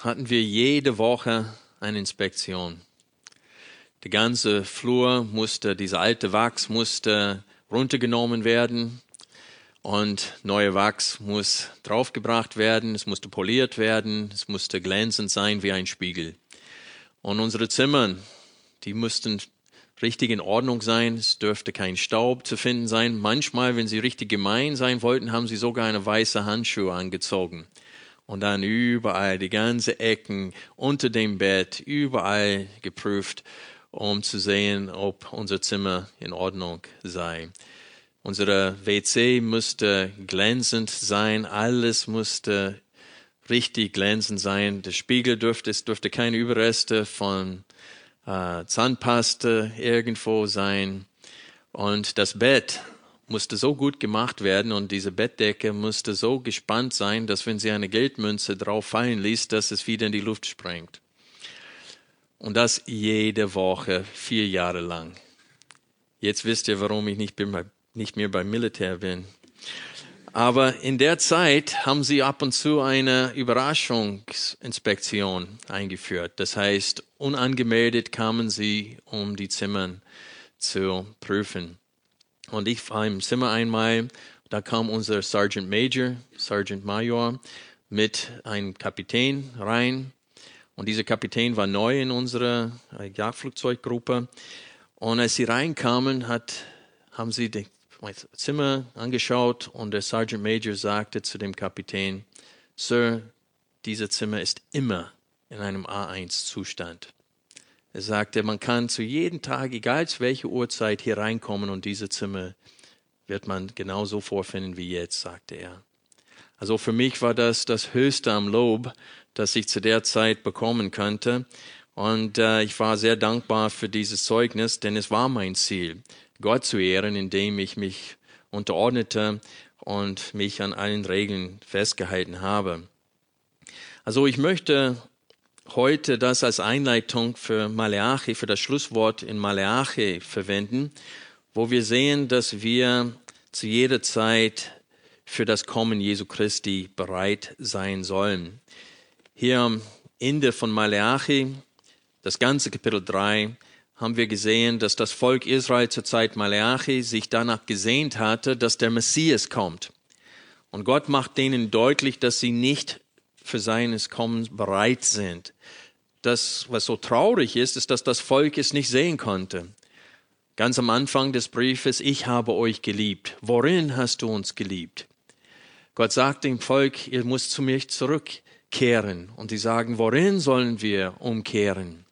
hatten wir jede Woche eine Inspektion. Der ganze Flur musste, dieser alte Wachs musste runtergenommen werden und neue Wachs muss draufgebracht werden, es musste poliert werden, es musste glänzend sein wie ein Spiegel. Und unsere Zimmer, die mussten richtig in Ordnung sein, es dürfte kein Staub zu finden sein. Manchmal, wenn sie richtig gemein sein wollten, haben sie sogar eine weiße Handschuhe angezogen und dann überall die ganze Ecken unter dem Bett überall geprüft, um zu sehen, ob unser Zimmer in Ordnung sei. Unsere WC musste glänzend sein, alles musste richtig glänzend sein. Der Spiegel dürfte, es dürfte keine Überreste von äh, Zahnpaste irgendwo sein. Und das Bett musste so gut gemacht werden und diese Bettdecke musste so gespannt sein, dass wenn sie eine Geldmünze drauf fallen ließ, dass es wieder in die Luft sprengt. Und das jede Woche, vier Jahre lang. Jetzt wisst ihr, warum ich nicht, bin, nicht mehr beim Militär bin. Aber in der Zeit haben sie ab und zu eine Überraschungsinspektion eingeführt. Das heißt, unangemeldet kamen sie, um die Zimmer zu prüfen. Und ich war im Zimmer einmal, da kam unser Sergeant Major, Sergeant Major, mit einem Kapitän rein. Und dieser Kapitän war neu in unserer äh, Jagdflugzeuggruppe. Und als sie reinkamen, hat, haben sie das Zimmer angeschaut und der Sergeant Major sagte zu dem Kapitän, Sir, dieses Zimmer ist immer in einem A1-Zustand. Er sagte, man kann zu jedem Tag, egal zu welcher Uhrzeit, hier reinkommen und diese Zimmer wird man genauso vorfinden wie jetzt, sagte er. Also für mich war das das Höchste am Lob, das ich zu der Zeit bekommen könnte. Und äh, ich war sehr dankbar für dieses Zeugnis, denn es war mein Ziel, Gott zu ehren, indem ich mich unterordnete und mich an allen Regeln festgehalten habe. Also ich möchte heute das als Einleitung für Maleachi, für das Schlusswort in Maleachi verwenden, wo wir sehen, dass wir zu jeder Zeit für das Kommen Jesu Christi bereit sein sollen. Hier am Ende von Maleachi, das ganze Kapitel 3, haben wir gesehen, dass das Volk Israel zur Zeit Maleachi sich danach gesehnt hatte, dass der Messias kommt. Und Gott macht denen deutlich, dass sie nicht für seines Kommens bereit sind. Das, was so traurig ist, ist, dass das Volk es nicht sehen konnte. Ganz am Anfang des Briefes, ich habe euch geliebt. Worin hast du uns geliebt? Gott sagt dem Volk, ihr müsst zu mir zurückkehren. Und sie sagen, worin sollen wir umkehren?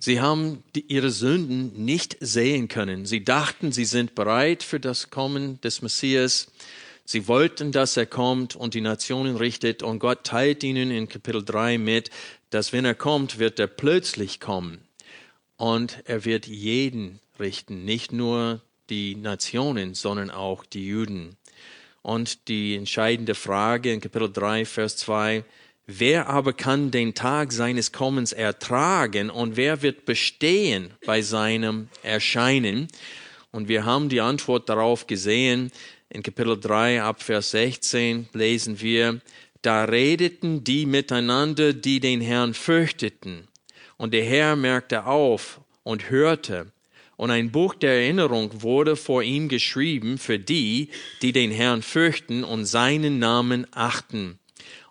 Sie haben ihre Sünden nicht sehen können. Sie dachten, sie sind bereit für das Kommen des Messias. Sie wollten, dass er kommt und die Nationen richtet und Gott teilt ihnen in Kapitel 3 mit, dass wenn er kommt, wird er plötzlich kommen und er wird jeden richten, nicht nur die Nationen, sondern auch die Juden. Und die entscheidende Frage in Kapitel 3, Vers 2, wer aber kann den Tag seines Kommens ertragen und wer wird bestehen bei seinem Erscheinen? Und wir haben die Antwort darauf gesehen, in Kapitel 3 ab Vers 16 lesen wir, da redeten die miteinander, die den Herrn fürchteten. Und der Herr merkte auf und hörte. Und ein Buch der Erinnerung wurde vor ihm geschrieben für die, die den Herrn fürchten und seinen Namen achten.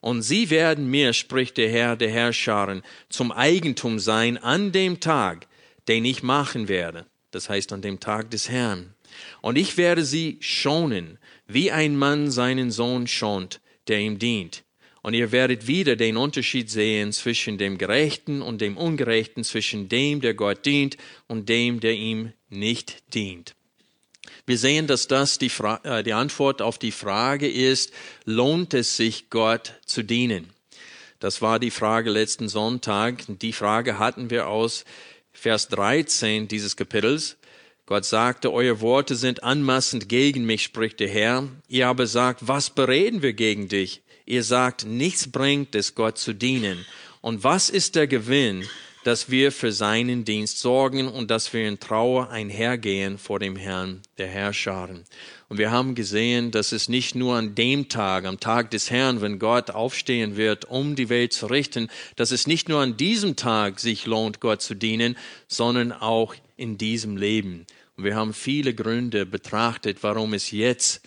Und sie werden mir, spricht der Herr der Herrscharen, zum Eigentum sein an dem Tag, den ich machen werde. Das heißt an dem Tag des Herrn. Und ich werde sie schonen, wie ein Mann seinen Sohn schont, der ihm dient. Und ihr werdet wieder den Unterschied sehen zwischen dem Gerechten und dem Ungerechten, zwischen dem, der Gott dient und dem, der ihm nicht dient. Wir sehen, dass das die, Fra äh, die Antwort auf die Frage ist, lohnt es sich, Gott zu dienen? Das war die Frage letzten Sonntag. Die Frage hatten wir aus Vers 13 dieses Kapitels. Gott sagte, eure Worte sind anmaßend gegen mich, spricht der Herr. Ihr aber sagt, was bereden wir gegen dich? Ihr sagt, nichts bringt es, Gott zu dienen. Und was ist der Gewinn, dass wir für seinen Dienst sorgen und dass wir in Trauer einhergehen vor dem Herrn der Herrscharen? Und wir haben gesehen, dass es nicht nur an dem Tag, am Tag des Herrn, wenn Gott aufstehen wird, um die Welt zu richten, dass es nicht nur an diesem Tag sich lohnt, Gott zu dienen, sondern auch in diesem Leben. Und wir haben viele Gründe betrachtet, warum es jetzt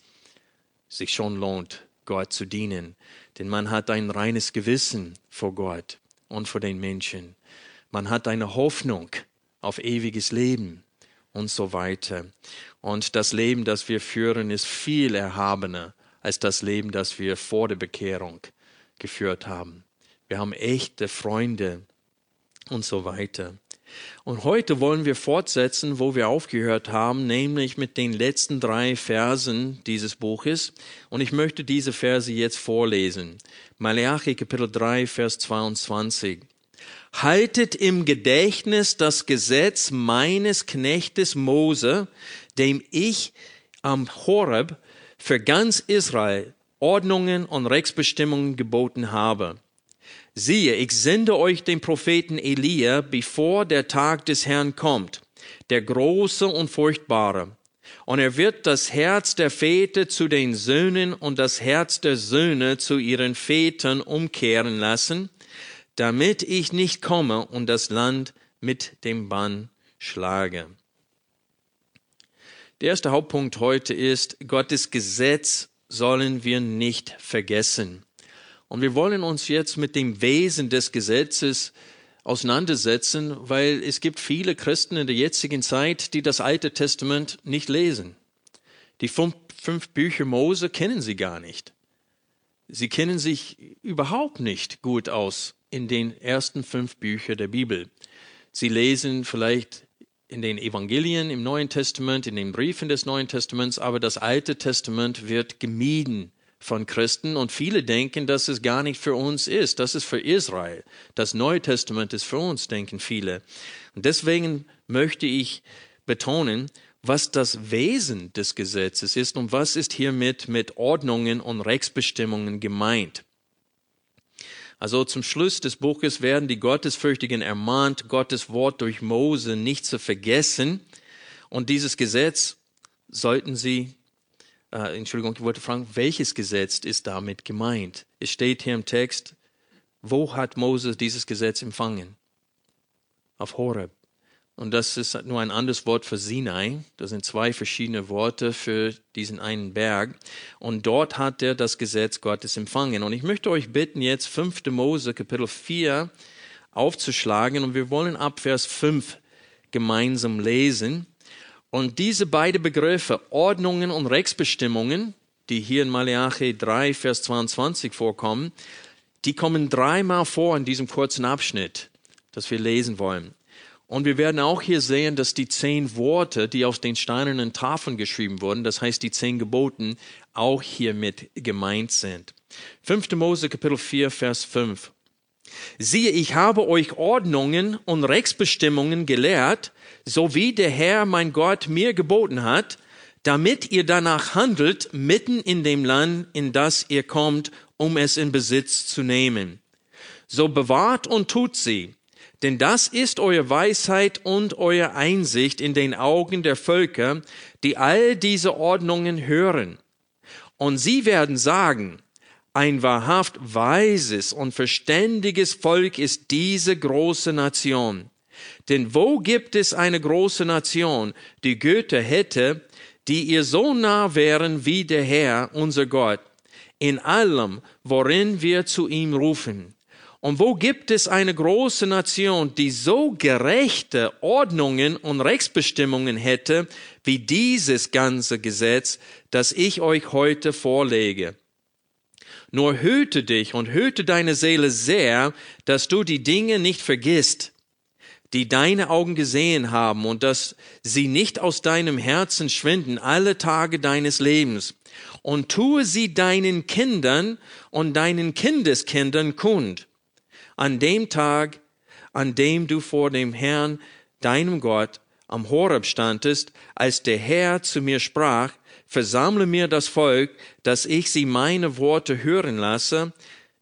sich schon lohnt, Gott zu dienen. Denn man hat ein reines Gewissen vor Gott und vor den Menschen. Man hat eine Hoffnung auf ewiges Leben und so weiter. Und das Leben, das wir führen, ist viel erhabener als das Leben, das wir vor der Bekehrung geführt haben. Wir haben echte Freunde und so weiter. Und heute wollen wir fortsetzen, wo wir aufgehört haben, nämlich mit den letzten drei Versen dieses Buches. Und ich möchte diese Verse jetzt vorlesen. Malachi Kapitel 3, Vers 22. Haltet im Gedächtnis das Gesetz meines Knechtes Mose, dem ich am Horeb für ganz Israel Ordnungen und Rechtsbestimmungen geboten habe Siehe, ich sende euch den Propheten Elia, bevor der Tag des Herrn kommt, der große und furchtbare. Und er wird das Herz der Väter zu den Söhnen und das Herz der Söhne zu ihren Vätern umkehren lassen, damit ich nicht komme und das Land mit dem Bann schlage. Der erste Hauptpunkt heute ist, Gottes Gesetz sollen wir nicht vergessen. Und wir wollen uns jetzt mit dem Wesen des Gesetzes auseinandersetzen, weil es gibt viele Christen in der jetzigen Zeit, die das Alte Testament nicht lesen. Die fünf, fünf Bücher Mose kennen sie gar nicht. Sie kennen sich überhaupt nicht gut aus in den ersten fünf Büchern der Bibel. Sie lesen vielleicht in den Evangelien im Neuen Testament, in den Briefen des Neuen Testaments, aber das Alte Testament wird gemieden von Christen und viele denken, dass es gar nicht für uns ist. Das ist für Israel. Das Neue Testament ist für uns, denken viele. Und deswegen möchte ich betonen, was das Wesen des Gesetzes ist und was ist hiermit mit Ordnungen und Rechtsbestimmungen gemeint. Also zum Schluss des Buches werden die Gottesfürchtigen ermahnt, Gottes Wort durch Mose nicht zu vergessen. Und dieses Gesetz sollten sie äh, Entschuldigung, ich wollte fragen, welches Gesetz ist damit gemeint? Es steht hier im Text, wo hat Moses dieses Gesetz empfangen? Auf Horeb. Und das ist nur ein anderes Wort für Sinai. Das sind zwei verschiedene Worte für diesen einen Berg. Und dort hat er das Gesetz Gottes empfangen. Und ich möchte euch bitten, jetzt 5. Mose, Kapitel 4 aufzuschlagen. Und wir wollen ab Vers 5 gemeinsam lesen. Und diese beiden Begriffe, Ordnungen und Rechtsbestimmungen, die hier in Malachi 3, Vers 22 vorkommen, die kommen dreimal vor in diesem kurzen Abschnitt, das wir lesen wollen. Und wir werden auch hier sehen, dass die zehn Worte, die auf den steinernen Tafeln geschrieben wurden, das heißt die zehn Geboten, auch hiermit gemeint sind. 5. Mose Kapitel 4, Vers 5. Siehe, ich habe euch Ordnungen und Rechtsbestimmungen gelehrt, so wie der Herr mein Gott mir geboten hat, damit ihr danach handelt mitten in dem Land, in das ihr kommt, um es in Besitz zu nehmen. So bewahrt und tut sie, denn das ist eure Weisheit und eure Einsicht in den Augen der Völker, die all diese Ordnungen hören. Und sie werden sagen, ein wahrhaft weises und verständiges Volk ist diese große Nation. Denn wo gibt es eine große Nation, die Goethe hätte, die ihr so nah wären wie der Herr, unser Gott, in allem, worin wir zu ihm rufen? Und wo gibt es eine große Nation, die so gerechte Ordnungen und Rechtsbestimmungen hätte, wie dieses ganze Gesetz, das ich euch heute vorlege? Nur hüte dich und hüte deine Seele sehr, dass du die Dinge nicht vergisst, die deine Augen gesehen haben und dass sie nicht aus deinem Herzen schwinden alle Tage deines Lebens. Und tue sie deinen Kindern und deinen Kindeskindern kund an dem Tag, an dem du vor dem Herrn, deinem Gott, am Horeb standest, als der Herr zu mir sprach, versammle mir das Volk, dass ich sie meine Worte hören lasse,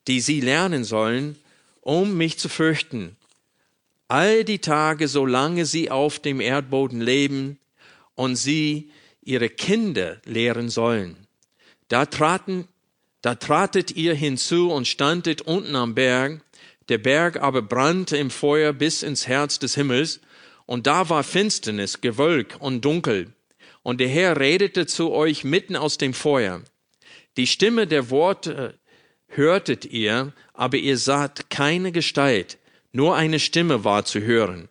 die sie lernen sollen, um mich zu fürchten. All die Tage, solange sie auf dem Erdboden leben und sie ihre Kinder lehren sollen. Da traten, da tratet ihr hinzu und standet unten am Berg, der Berg aber brannte im Feuer bis ins Herz des Himmels, und da war Finsternis, Gewölk und Dunkel. Und der Herr redete zu euch mitten aus dem Feuer. Die Stimme der Worte hörtet ihr, aber ihr saht keine Gestalt, nur eine Stimme war zu hören.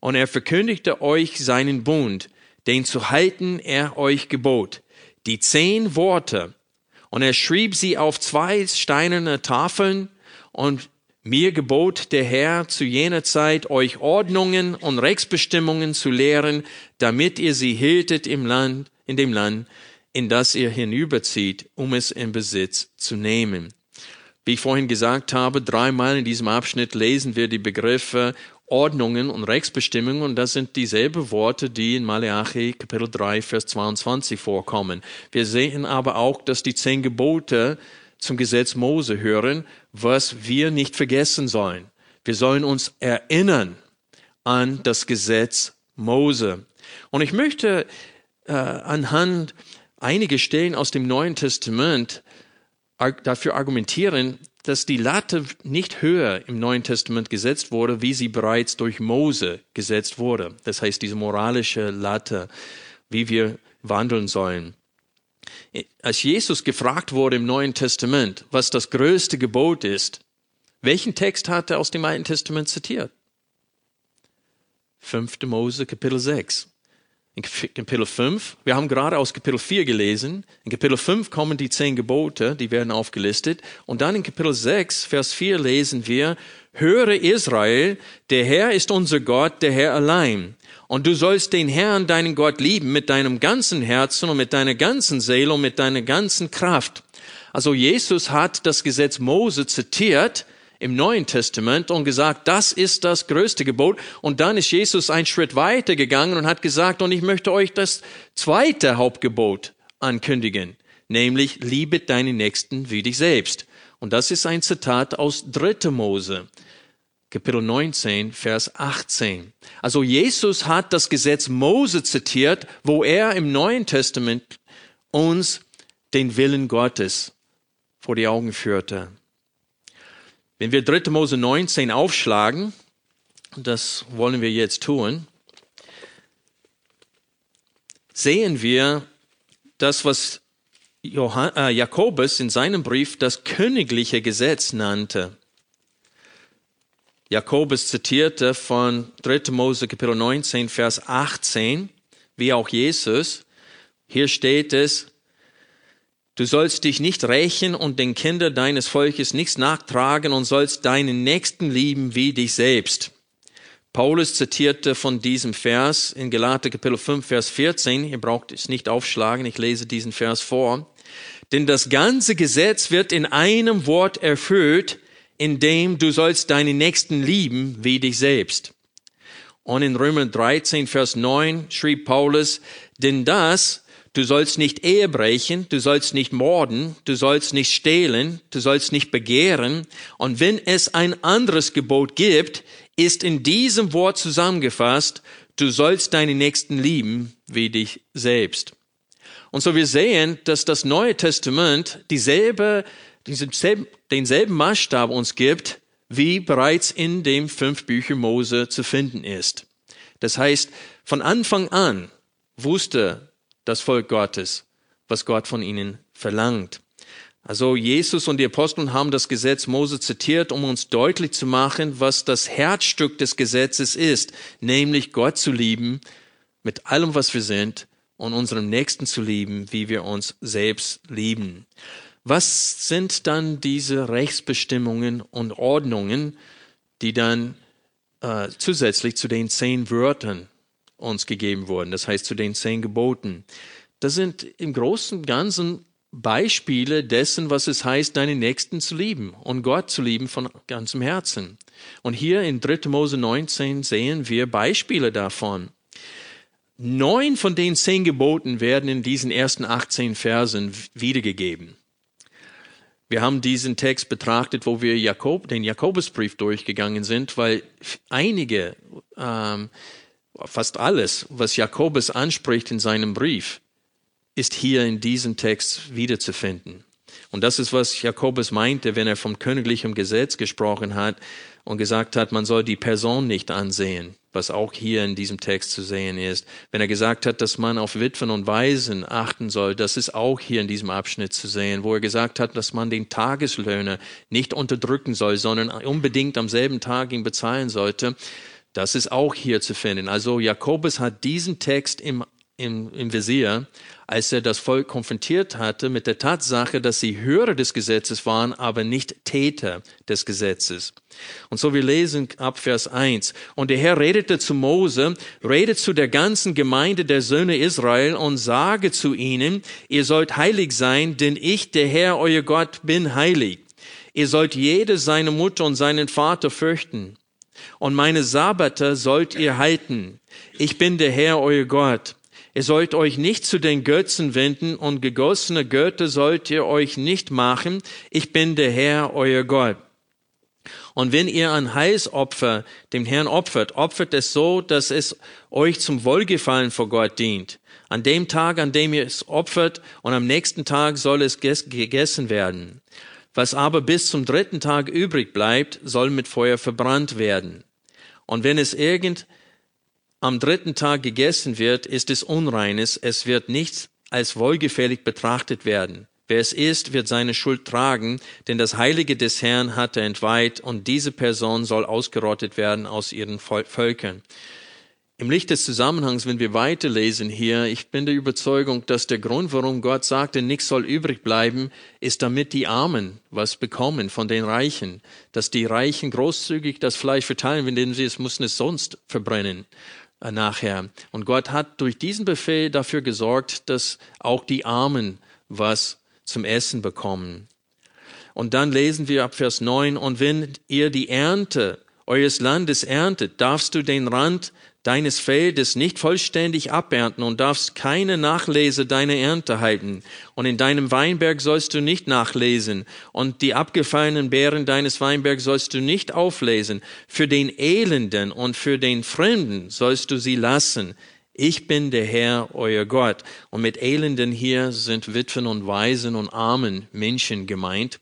Und er verkündigte euch seinen Bund, den zu halten er euch gebot, die zehn Worte. Und er schrieb sie auf zwei steinerne Tafeln und mir gebot der Herr zu jener Zeit, euch Ordnungen und Rechtsbestimmungen zu lehren, damit ihr sie hieltet im Land, in dem Land, in das ihr hinüberzieht, um es in Besitz zu nehmen. Wie ich vorhin gesagt habe, dreimal in diesem Abschnitt lesen wir die Begriffe Ordnungen und Rechtsbestimmungen und das sind dieselben Worte, die in Malachi Kapitel 3, Vers 22 vorkommen. Wir sehen aber auch, dass die zehn Gebote zum Gesetz Mose hören, was wir nicht vergessen sollen. Wir sollen uns erinnern an das Gesetz Mose. Und ich möchte äh, anhand einiger Stellen aus dem Neuen Testament dafür argumentieren, dass die Latte nicht höher im Neuen Testament gesetzt wurde, wie sie bereits durch Mose gesetzt wurde. Das heißt, diese moralische Latte, wie wir wandeln sollen. Als Jesus gefragt wurde im Neuen Testament, was das größte Gebot ist, welchen Text hat er aus dem Alten Testament zitiert? 5. Mose, Kapitel 6. In Kapitel 5, wir haben gerade aus Kapitel 4 gelesen, in Kapitel 5 kommen die zehn Gebote, die werden aufgelistet, und dann in Kapitel 6, Vers 4 lesen wir, höre Israel, der Herr ist unser Gott, der Herr allein. Und du sollst den Herrn, deinen Gott, lieben mit deinem ganzen Herzen und mit deiner ganzen Seele und mit deiner ganzen Kraft. Also Jesus hat das Gesetz Mose zitiert im Neuen Testament und gesagt, das ist das größte Gebot. Und dann ist Jesus einen Schritt weiter gegangen und hat gesagt, und ich möchte euch das zweite Hauptgebot ankündigen, nämlich liebe deine Nächsten wie dich selbst. Und das ist ein Zitat aus 3. Mose. Kapitel 19, Vers 18. Also Jesus hat das Gesetz Mose zitiert, wo er im Neuen Testament uns den Willen Gottes vor die Augen führte. Wenn wir 3. Mose 19 aufschlagen, das wollen wir jetzt tun, sehen wir das, was äh, Jakobus in seinem Brief das königliche Gesetz nannte. Jakobus zitierte von 3. Mose Kapitel 19, Vers 18, wie auch Jesus. Hier steht es, Du sollst dich nicht rächen und den Kindern deines Volkes nichts nachtragen und sollst deinen Nächsten lieben wie dich selbst. Paulus zitierte von diesem Vers in Galater Kapitel 5, Vers 14. Ihr braucht es nicht aufschlagen, ich lese diesen Vers vor. Denn das ganze Gesetz wird in einem Wort erfüllt, in dem du sollst deine Nächsten lieben wie dich selbst. Und in Römer 13, Vers 9 schrieb Paulus, denn das, du sollst nicht Ehe brechen, du sollst nicht morden, du sollst nicht stehlen, du sollst nicht begehren. Und wenn es ein anderes Gebot gibt, ist in diesem Wort zusammengefasst, du sollst deine Nächsten lieben wie dich selbst. Und so wir sehen, dass das Neue Testament dieselbe denselben Maßstab uns gibt, wie bereits in dem fünf Bücher Mose zu finden ist. Das heißt, von Anfang an wusste das Volk Gottes, was Gott von ihnen verlangt. Also Jesus und die Apostel haben das Gesetz Mose zitiert, um uns deutlich zu machen, was das Herzstück des Gesetzes ist, nämlich Gott zu lieben mit allem, was wir sind und unserem Nächsten zu lieben, wie wir uns selbst lieben. Was sind dann diese Rechtsbestimmungen und Ordnungen, die dann äh, zusätzlich zu den zehn Wörtern uns gegeben wurden, das heißt zu den zehn Geboten? Das sind im Großen und Ganzen Beispiele dessen, was es heißt, deine Nächsten zu lieben und Gott zu lieben von ganzem Herzen. Und hier in 3. Mose 19 sehen wir Beispiele davon. Neun von den zehn Geboten werden in diesen ersten 18 Versen wiedergegeben. Wir haben diesen Text betrachtet, wo wir Jakob, den Jakobusbrief durchgegangen sind, weil einige, ähm, fast alles, was Jakobus anspricht in seinem Brief, ist hier in diesem Text wiederzufinden. Und das ist, was Jakobus meinte, wenn er vom königlichen Gesetz gesprochen hat und gesagt hat, man soll die Person nicht ansehen, was auch hier in diesem Text zu sehen ist. Wenn er gesagt hat, dass man auf Witwen und Waisen achten soll, das ist auch hier in diesem Abschnitt zu sehen, wo er gesagt hat, dass man den Tageslöhner nicht unterdrücken soll, sondern unbedingt am selben Tag ihn bezahlen sollte. Das ist auch hier zu finden. Also Jakobus hat diesen Text im, im, im Visier als er das Volk konfrontiert hatte mit der Tatsache, dass sie Hörer des Gesetzes waren, aber nicht Täter des Gesetzes. Und so wir lesen ab Vers 1. Und der Herr redete zu Mose, redet zu der ganzen Gemeinde der Söhne Israel und sage zu ihnen, ihr sollt heilig sein, denn ich, der Herr, euer Gott, bin heilig. Ihr sollt jede seine Mutter und seinen Vater fürchten. Und meine Sabbate sollt ihr halten. Ich bin der Herr, euer Gott. Ihr sollt euch nicht zu den Götzen wenden und gegossene Götter sollt ihr euch nicht machen. Ich bin der Herr, euer Gott. Und wenn ihr ein Heilsopfer dem Herrn opfert, opfert es so, dass es euch zum Wohlgefallen vor Gott dient. An dem Tag, an dem ihr es opfert, und am nächsten Tag soll es gegessen werden. Was aber bis zum dritten Tag übrig bleibt, soll mit Feuer verbrannt werden. Und wenn es irgend am dritten Tag gegessen wird, ist es Unreines, es wird nicht als wohlgefällig betrachtet werden. Wer es isst, wird seine Schuld tragen, denn das Heilige des Herrn hat er entweiht, und diese Person soll ausgerottet werden aus ihren Völkern. Im Licht des Zusammenhangs, wenn wir weiterlesen hier, ich bin der Überzeugung, dass der Grund, warum Gott sagte, nichts soll übrig bleiben, ist damit die Armen was bekommen von den Reichen, dass die Reichen großzügig das Fleisch verteilen, indem sie es mussten es sonst verbrennen. Äh, nachher. Und Gott hat durch diesen Befehl dafür gesorgt, dass auch die Armen was zum Essen bekommen. Und dann lesen wir ab Vers 9, und wenn ihr die Ernte eures Landes erntet, darfst du den Rand deines Feldes nicht vollständig abernten und darfst keine Nachlese deiner Ernte halten. Und in deinem Weinberg sollst du nicht nachlesen und die abgefallenen Beeren deines Weinbergs sollst du nicht auflesen. Für den Elenden und für den Fremden sollst du sie lassen. Ich bin der Herr, euer Gott. Und mit Elenden hier sind Witwen und Waisen und armen Menschen gemeint.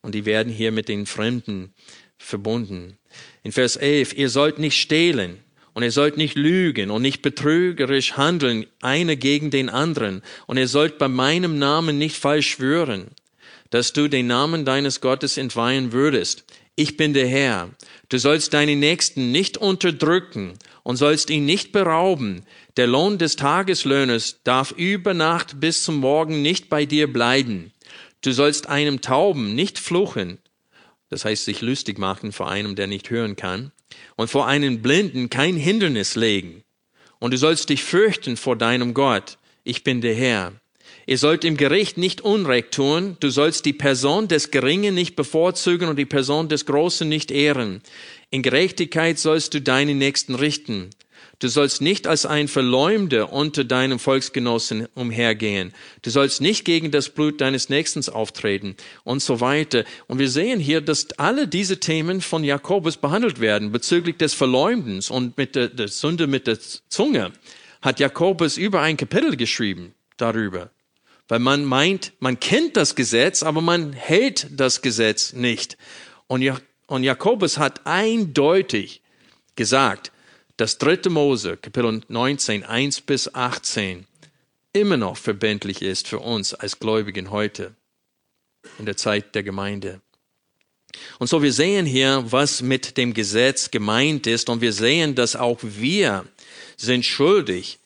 Und die werden hier mit den Fremden verbunden. In Vers 11, ihr sollt nicht stehlen und ihr sollt nicht lügen und nicht betrügerisch handeln, einer gegen den anderen. Und ihr sollt bei meinem Namen nicht falsch schwören, dass du den Namen deines Gottes entweihen würdest. Ich bin der Herr. Du sollst deinen Nächsten nicht unterdrücken und sollst ihn nicht berauben. Der Lohn des Tageslöhners darf über Nacht bis zum Morgen nicht bei dir bleiben. Du sollst einem Tauben nicht fluchen, das heißt sich lustig machen vor einem, der nicht hören kann und vor einem Blinden kein Hindernis legen. Und du sollst dich fürchten vor deinem Gott. Ich bin der Herr. Ihr sollt im Gericht nicht Unrecht tun. Du sollst die Person des Geringen nicht bevorzugen und die Person des Großen nicht ehren. In Gerechtigkeit sollst du deine Nächsten richten. Du sollst nicht als ein Verleumder unter deinem Volksgenossen umhergehen. Du sollst nicht gegen das Blut deines Nächsten auftreten und so weiter. Und wir sehen hier, dass alle diese Themen von Jakobus behandelt werden bezüglich des Verleumdens und mit der, der Sünde mit der Zunge. Hat Jakobus über ein Kapitel geschrieben darüber. Weil man meint, man kennt das Gesetz, aber man hält das Gesetz nicht. Und, und Jakobus hat eindeutig gesagt, dass dritte Mose, Kapitel 19, 1 bis 18, immer noch verbindlich ist für uns als Gläubigen heute, in der Zeit der Gemeinde. Und so wir sehen hier, was mit dem Gesetz gemeint ist und wir sehen, dass auch wir sind schuldig,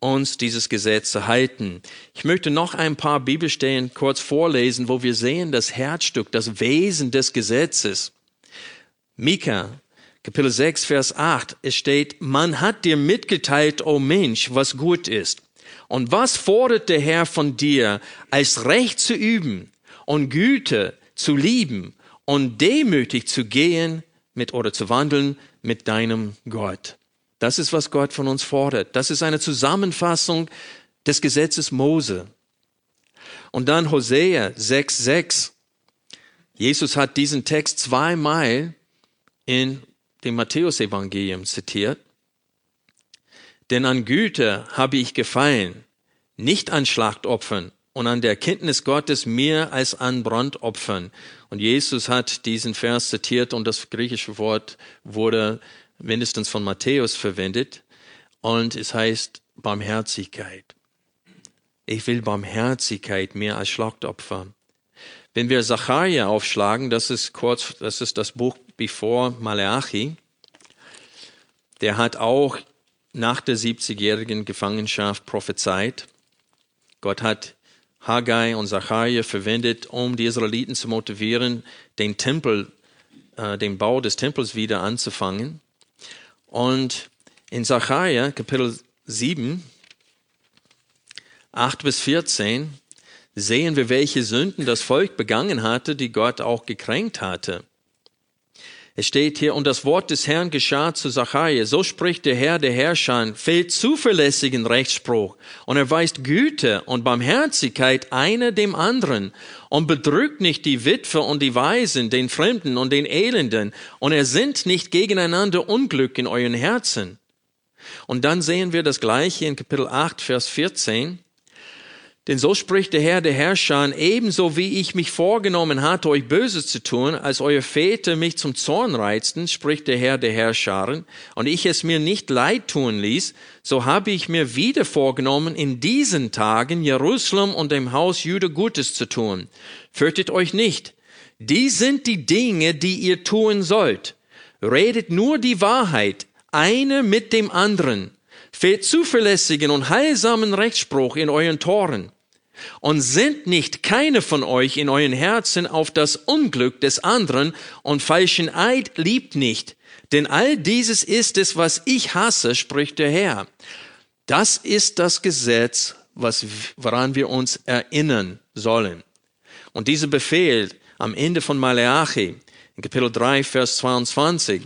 uns dieses Gesetz zu halten. Ich möchte noch ein paar Bibelstellen kurz vorlesen, wo wir sehen das Herzstück, das Wesen des Gesetzes. Mika Kapitel 6, Vers 8, es steht, man hat dir mitgeteilt, o oh Mensch, was gut ist. Und was fordert der Herr von dir, als Recht zu üben und Güte zu lieben und demütig zu gehen mit oder zu wandeln mit deinem Gott? Das ist, was Gott von uns fordert. Das ist eine Zusammenfassung des Gesetzes Mose. Und dann Hosea 6,6. Jesus hat diesen Text zweimal in dem Matthäusevangelium zitiert. Denn an Güte habe ich gefallen, nicht an Schlachtopfern und an der Kenntnis Gottes mehr als an Brandopfern. Und Jesus hat diesen Vers zitiert und das griechische Wort wurde mindestens von Matthäus verwendet. Und es heißt Barmherzigkeit. Ich will Barmherzigkeit mehr als Schlachtopfer. Wenn wir Zacharia aufschlagen, das ist kurz, das ist das Buch bevor Maleachi, der hat auch nach der 70-jährigen Gefangenschaft prophezeit. Gott hat Haggai und Zacharia verwendet, um die Israeliten zu motivieren, den Tempel, äh, den Bau des Tempels wieder anzufangen. Und in Zacharia, Kapitel 7, 8 bis 14, sehen wir, welche Sünden das Volk begangen hatte, die Gott auch gekränkt hatte. Es steht hier, und das Wort des Herrn geschah zu Zacharia. So spricht der Herr der Herrscher, fehlt zuverlässigen Rechtsspruch und erweist Güte und Barmherzigkeit einer dem anderen und bedrückt nicht die Witwe und die Weisen, den Fremden und den Elenden und er sind nicht gegeneinander Unglück in euren Herzen. Und dann sehen wir das Gleiche in Kapitel 8, Vers 14. Denn so spricht der Herr der Herrscher, ebenso wie ich mich vorgenommen hatte, euch Böses zu tun, als eure Väter mich zum Zorn reizten, spricht der Herr der Herrscher, und ich es mir nicht leid tun ließ, so habe ich mir wieder vorgenommen, in diesen Tagen Jerusalem und dem Haus Jude Gutes zu tun. Fürchtet euch nicht. Die sind die Dinge, die ihr tun sollt. Redet nur die Wahrheit, eine mit dem anderen. Fehlt zuverlässigen und heilsamen Rechtsspruch in euren Toren und sind nicht keine von euch in euren Herzen auf das Unglück des anderen und falschen Eid liebt nicht. Denn all dieses ist es, was ich hasse, spricht der Herr. Das ist das Gesetz, was, woran wir uns erinnern sollen. Und dieser Befehl am Ende von Maleachi, in Kapitel 3, Vers 22,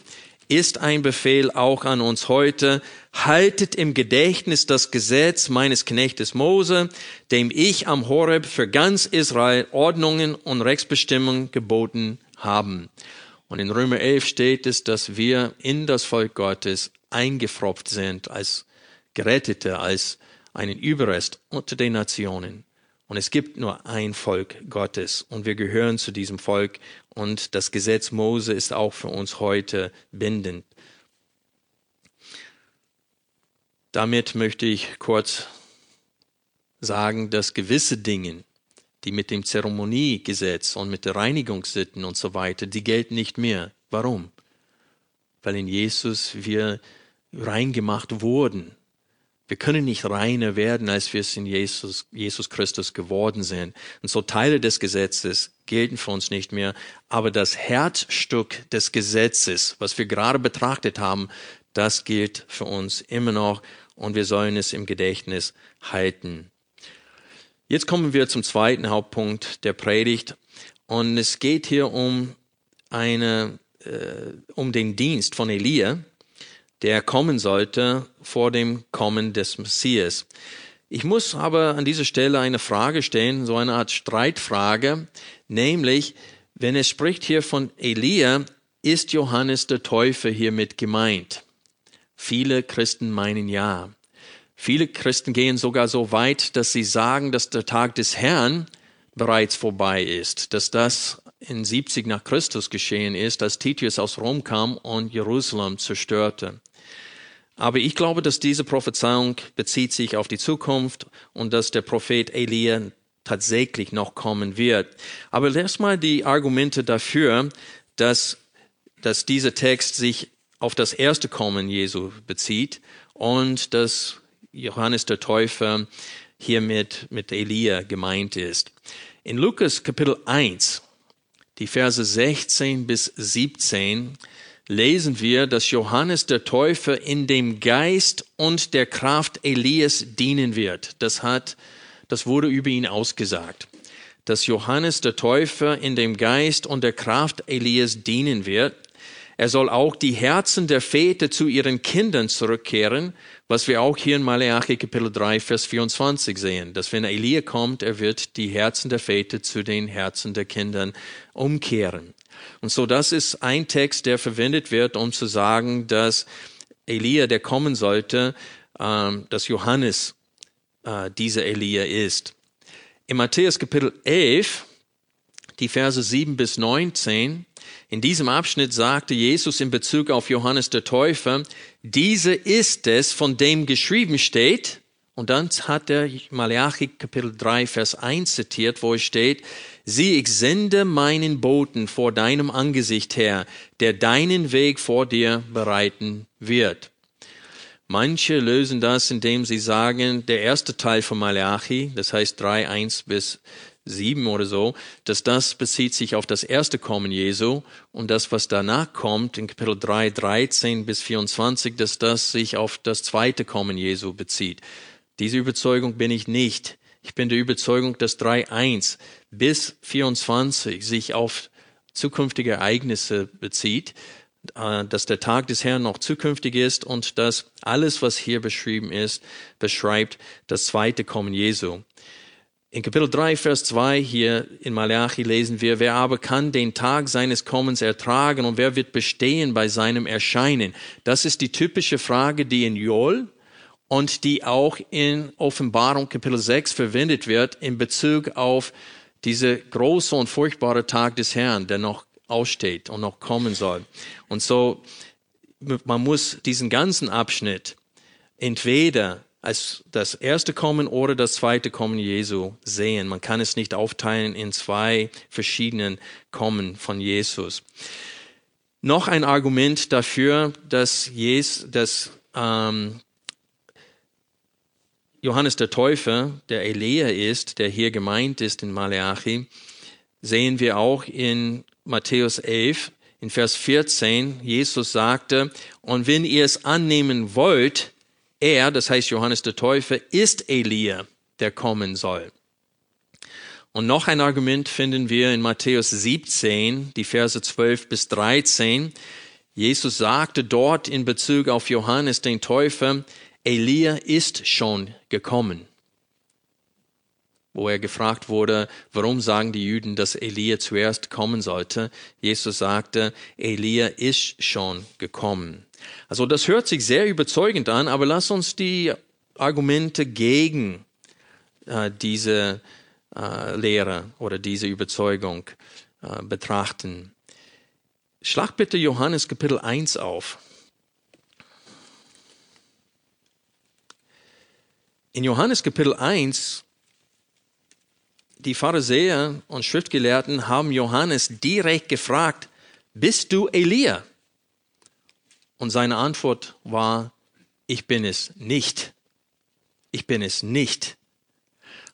ist ein Befehl auch an uns heute. Haltet im Gedächtnis das Gesetz meines Knechtes Mose, dem ich am Horeb für ganz Israel Ordnungen und Rechtsbestimmungen geboten haben. Und in Römer 11 steht es, dass wir in das Volk Gottes eingefropft sind als Gerettete, als einen Überrest unter den Nationen. Und es gibt nur ein Volk Gottes und wir gehören zu diesem Volk und das Gesetz Mose ist auch für uns heute bindend. Damit möchte ich kurz sagen, dass gewisse Dinge, die mit dem Zeremoniegesetz und mit der Reinigungssitten und so weiter, die gelten nicht mehr. Warum? Weil in Jesus wir reingemacht wurden wir können nicht reiner werden, als wir es in Jesus, Jesus Christus geworden sind. Und so Teile des Gesetzes gelten für uns nicht mehr. Aber das Herzstück des Gesetzes, was wir gerade betrachtet haben, das gilt für uns immer noch und wir sollen es im Gedächtnis halten. Jetzt kommen wir zum zweiten Hauptpunkt der Predigt und es geht hier um eine, äh, um den Dienst von Elia der kommen sollte vor dem Kommen des Messias. Ich muss aber an dieser Stelle eine Frage stellen, so eine Art Streitfrage, nämlich, wenn es spricht hier von Elia, ist Johannes der Täufer hiermit gemeint? Viele Christen meinen ja. Viele Christen gehen sogar so weit, dass sie sagen, dass der Tag des Herrn bereits vorbei ist, dass das in 70 nach Christus geschehen ist, als Titius aus Rom kam und Jerusalem zerstörte. Aber ich glaube, dass diese Prophezeiung bezieht sich auf die Zukunft und dass der Prophet Elia tatsächlich noch kommen wird. Aber erstmal die Argumente dafür, dass, dass dieser Text sich auf das erste Kommen Jesu bezieht und dass Johannes der Täufer hiermit mit Elia gemeint ist. In Lukas Kapitel 1, die Verse 16 bis 17, lesen wir, dass Johannes der Täufer in dem Geist und der Kraft Elias dienen wird. Das hat, das wurde über ihn ausgesagt. Dass Johannes der Täufer in dem Geist und der Kraft Elias dienen wird. Er soll auch die Herzen der Väter zu ihren Kindern zurückkehren, was wir auch hier in Malachi Kapitel 3, Vers 24 sehen, dass wenn Elia kommt, er wird die Herzen der Väter zu den Herzen der Kindern umkehren. Und so, das ist ein Text, der verwendet wird, um zu sagen, dass Elia, der kommen sollte, ähm, dass Johannes äh, dieser Elia ist. In Matthäus Kapitel 11, die Verse 7 bis 19, in diesem Abschnitt sagte Jesus in Bezug auf Johannes der Täufer, diese ist es, von dem geschrieben steht, und dann hat er Malachi Kapitel 3 Vers 1 zitiert, wo es steht, sieh, ich sende meinen Boten vor deinem Angesicht her, der deinen Weg vor dir bereiten wird. Manche lösen das, indem sie sagen, der erste Teil von Malachi, das heißt 3, 1 bis 7 oder so, dass das bezieht sich auf das erste Kommen Jesu und das, was danach kommt, in Kapitel 3, 13 bis 24, dass das sich auf das zweite Kommen Jesu bezieht. Diese Überzeugung bin ich nicht. Ich bin der Überzeugung, dass 3.1 bis 24 sich auf zukünftige Ereignisse bezieht, äh, dass der Tag des Herrn noch zukünftig ist und dass alles, was hier beschrieben ist, beschreibt das zweite Kommen Jesu. In Kapitel 3, Vers 2 hier in Malachi lesen wir, wer aber kann den Tag seines Kommens ertragen und wer wird bestehen bei seinem Erscheinen? Das ist die typische Frage, die in Joel und die auch in Offenbarung Kapitel 6 verwendet wird in Bezug auf diese große und furchtbare Tag des Herrn, der noch aussteht und noch kommen soll. Und so, man muss diesen ganzen Abschnitt entweder als das erste Kommen oder das zweite Kommen Jesu sehen. Man kann es nicht aufteilen in zwei verschiedenen Kommen von Jesus. Noch ein Argument dafür, dass, Jesus, dass ähm, Johannes der Täufer, der Elia ist, der hier gemeint ist in Maleachi, sehen wir auch in Matthäus 11, in Vers 14, Jesus sagte, und wenn ihr es annehmen wollt, er, das heißt Johannes der Täufer, ist Elia, der kommen soll. Und noch ein Argument finden wir in Matthäus 17, die Verse 12 bis 13. Jesus sagte dort in Bezug auf Johannes den Täufer, Elia ist schon gekommen. Wo er gefragt wurde, warum sagen die Juden, dass Elia zuerst kommen sollte? Jesus sagte, Elia ist schon gekommen. Also das hört sich sehr überzeugend an, aber lass uns die Argumente gegen äh, diese äh, Lehre oder diese Überzeugung äh, betrachten. Schlag bitte Johannes Kapitel 1 auf. In Johannes Kapitel 1, die Pharisäer und Schriftgelehrten haben Johannes direkt gefragt, bist du Elia? Und seine Antwort war, ich bin es nicht. Ich bin es nicht.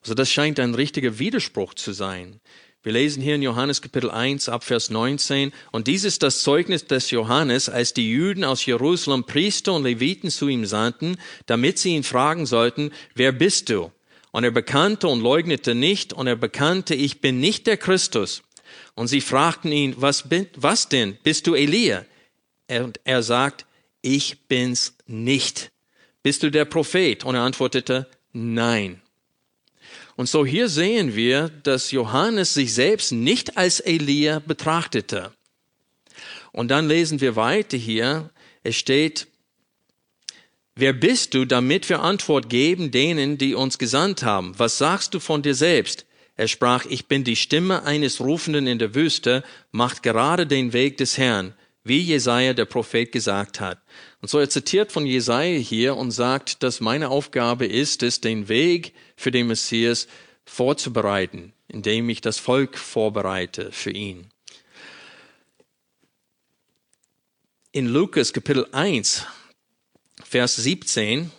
Also das scheint ein richtiger Widerspruch zu sein. Wir lesen hier in Johannes Kapitel 1 ab Vers 19, und dies ist das Zeugnis des Johannes, als die Juden aus Jerusalem Priester und Leviten zu ihm sandten, damit sie ihn fragen sollten, wer bist du? Und er bekannte und leugnete nicht, und er bekannte, ich bin nicht der Christus. Und sie fragten ihn, was, was denn? Bist du Elia? Und er sagt, ich bin's nicht. Bist du der Prophet? Und er antwortete, nein. Und so hier sehen wir, dass Johannes sich selbst nicht als Elia betrachtete. Und dann lesen wir weiter hier, es steht, Wer bist du, damit wir Antwort geben denen, die uns gesandt haben? Was sagst du von dir selbst? Er sprach, ich bin die Stimme eines Rufenden in der Wüste, macht gerade den Weg des Herrn, wie Jesaja der Prophet gesagt hat. Und so er zitiert von Jesaja hier und sagt, dass meine Aufgabe ist es, den Weg für den Messias vorzubereiten, indem ich das Volk vorbereite für ihn. In Lukas Kapitel 1, Vers 17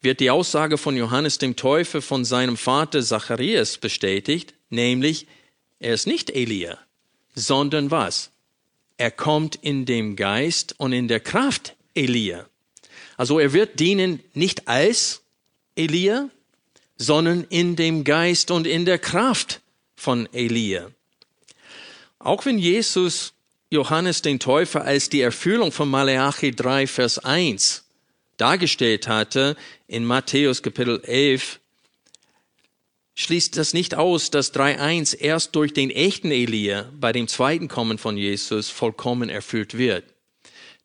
wird die Aussage von Johannes dem Täufer von seinem Vater Zacharias bestätigt, nämlich er ist nicht Elia, sondern was? er kommt in dem Geist und in der Kraft Elia. Also er wird dienen nicht als Elia, sondern in dem Geist und in der Kraft von Elia. Auch wenn Jesus Johannes den Täufer als die Erfüllung von Malachi 3, Vers 1 dargestellt hatte, in Matthäus Kapitel 11, schließt das nicht aus, dass 3.1 erst durch den echten Elia bei dem zweiten Kommen von Jesus vollkommen erfüllt wird.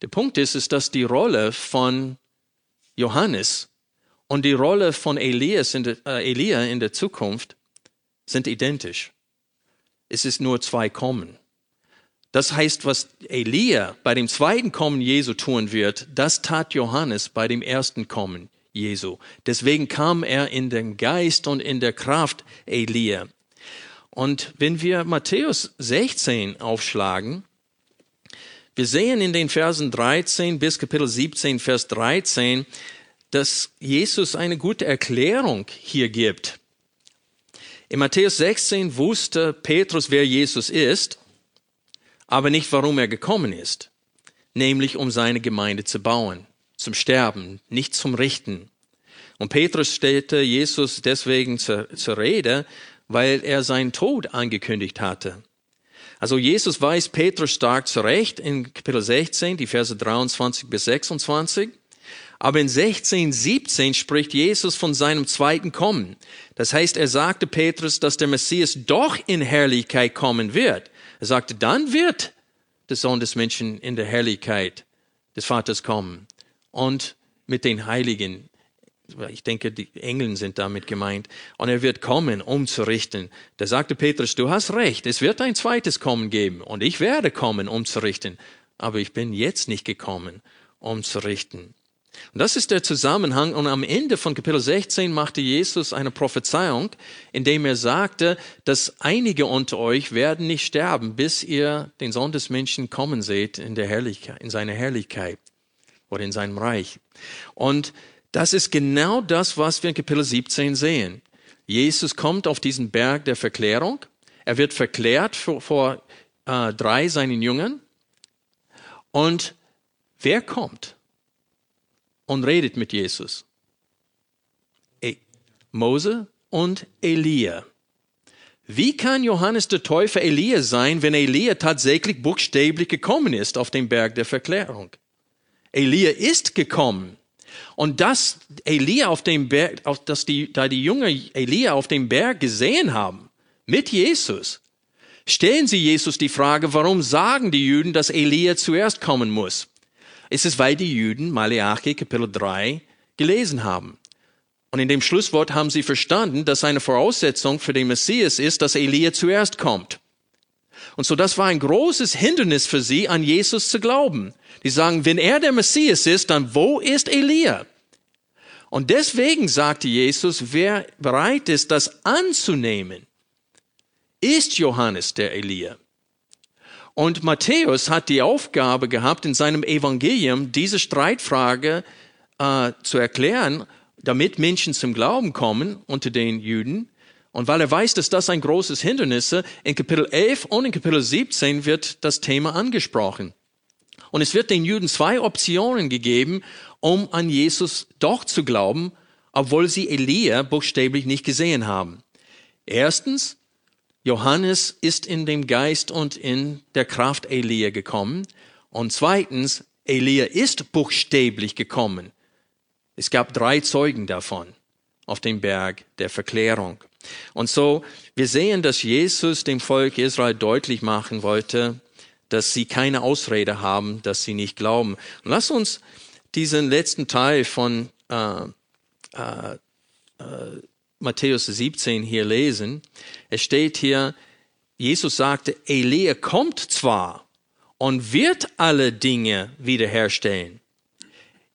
Der Punkt ist, ist, dass die Rolle von Johannes und die Rolle von Elias in der, äh, Elia in der Zukunft sind identisch. Es ist nur zwei Kommen. Das heißt, was Elia bei dem zweiten Kommen Jesu tun wird, das tat Johannes bei dem ersten Kommen Jesu. Deswegen kam er in den Geist und in der Kraft Elia. Und wenn wir Matthäus 16 aufschlagen, wir sehen in den Versen 13 bis Kapitel 17, Vers 13, dass Jesus eine gute Erklärung hier gibt. In Matthäus 16 wusste Petrus, wer Jesus ist, aber nicht, warum er gekommen ist, nämlich um seine Gemeinde zu bauen zum Sterben, nicht zum Richten. Und Petrus stellte Jesus deswegen zur, zur Rede, weil er seinen Tod angekündigt hatte. Also Jesus weist Petrus stark zurecht in Kapitel 16, die Verse 23 bis 26. Aber in 16, 17 spricht Jesus von seinem zweiten Kommen. Das heißt, er sagte Petrus, dass der Messias doch in Herrlichkeit kommen wird. Er sagte, dann wird der Sohn des Menschen in der Herrlichkeit des Vaters kommen und mit den Heiligen. Ich denke, die Engeln sind damit gemeint. Und er wird kommen, um zu richten. Da sagte Petrus, du hast recht, es wird ein zweites Kommen geben und ich werde kommen, um zu richten. Aber ich bin jetzt nicht gekommen, um zu richten. Und das ist der Zusammenhang. Und am Ende von Kapitel 16 machte Jesus eine Prophezeiung, indem er sagte, dass einige unter euch werden nicht sterben, bis ihr den Sohn des Menschen kommen seht in der Herrlichkeit, in seiner Herrlichkeit oder in seinem Reich. Und das ist genau das, was wir in Kapitel 17 sehen. Jesus kommt auf diesen Berg der Verklärung. Er wird verklärt vor, vor äh, drei seinen Jüngern. Und wer kommt und redet mit Jesus? E Mose und Elia. Wie kann Johannes der Täufer Elia sein, wenn Elia tatsächlich buchstäblich gekommen ist auf den Berg der Verklärung? Elia ist gekommen. Und dass Elia auf dem Berg, dass die, da die Jünger Elia auf dem Berg gesehen haben, mit Jesus, stellen sie Jesus die Frage, warum sagen die Juden, dass Elia zuerst kommen muss? Ist es, weil die Juden Malachi Kapitel 3 gelesen haben. Und in dem Schlusswort haben sie verstanden, dass eine Voraussetzung für den Messias ist, dass Elia zuerst kommt. Und so das war ein großes Hindernis für sie, an Jesus zu glauben. Die sagen, wenn er der Messias ist, dann wo ist Elia? Und deswegen sagte Jesus, wer bereit ist, das anzunehmen, ist Johannes der Elia. Und Matthäus hat die Aufgabe gehabt, in seinem Evangelium diese Streitfrage äh, zu erklären, damit Menschen zum Glauben kommen unter den Juden. Und weil er weiß, dass das ein großes Hindernis ist, in Kapitel 11 und in Kapitel 17 wird das Thema angesprochen. Und es wird den Juden zwei Optionen gegeben, um an Jesus doch zu glauben, obwohl sie Elia buchstäblich nicht gesehen haben. Erstens, Johannes ist in dem Geist und in der Kraft Elia gekommen. Und zweitens, Elia ist buchstäblich gekommen. Es gab drei Zeugen davon auf dem Berg der Verklärung. Und so, wir sehen, dass Jesus dem Volk Israel deutlich machen wollte, dass sie keine Ausrede haben, dass sie nicht glauben. Und lass uns diesen letzten Teil von äh, äh, äh, Matthäus 17 hier lesen. Es steht hier, Jesus sagte, Elia kommt zwar und wird alle Dinge wiederherstellen.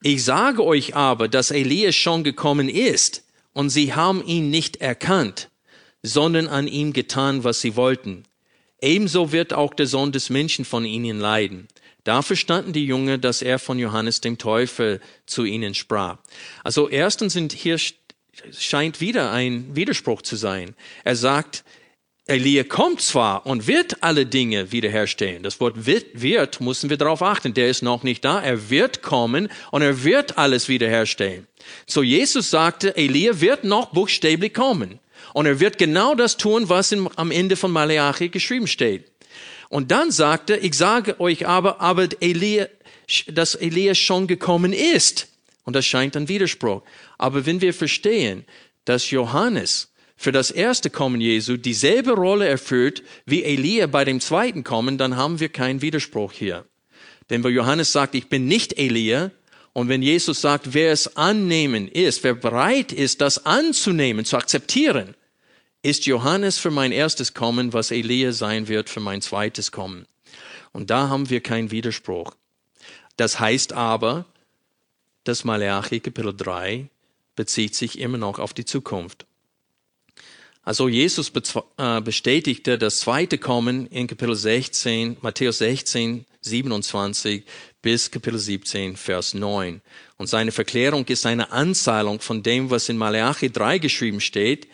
Ich sage euch aber, dass Elia schon gekommen ist und sie haben ihn nicht erkannt, sondern an ihm getan, was sie wollten. Ebenso wird auch der Sohn des Menschen von ihnen leiden. Da verstanden die Jünger, dass er von Johannes dem Teufel zu ihnen sprach. Also erstens sind hier scheint wieder ein Widerspruch zu sein. Er sagt, Elia kommt zwar und wird alle Dinge wiederherstellen. Das Wort wird, wird, müssen wir darauf achten. Der ist noch nicht da. Er wird kommen und er wird alles wiederherstellen. So Jesus sagte, Elia wird noch buchstäblich kommen. Und er wird genau das tun, was im, am Ende von Malachi geschrieben steht. Und dann sagte, ich sage euch aber, aber Elia, dass Elia schon gekommen ist. Und das scheint ein Widerspruch. Aber wenn wir verstehen, dass Johannes für das erste Kommen Jesu dieselbe Rolle erfüllt wie Elia bei dem zweiten Kommen, dann haben wir keinen Widerspruch hier. Denn wenn Johannes sagt, ich bin nicht Elia, und wenn Jesus sagt, wer es annehmen ist, wer bereit ist, das anzunehmen, zu akzeptieren, ist Johannes für mein erstes Kommen, was Elia sein wird für mein zweites Kommen. Und da haben wir keinen Widerspruch. Das heißt aber, dass Malachi Kapitel 3 bezieht sich immer noch auf die Zukunft. Also Jesus äh, bestätigte das zweite Kommen in Kapitel 16, Matthäus 16, 27 bis Kapitel 17, Vers 9. Und seine Verklärung ist eine Anzahlung von dem, was in Malachi 3 geschrieben steht.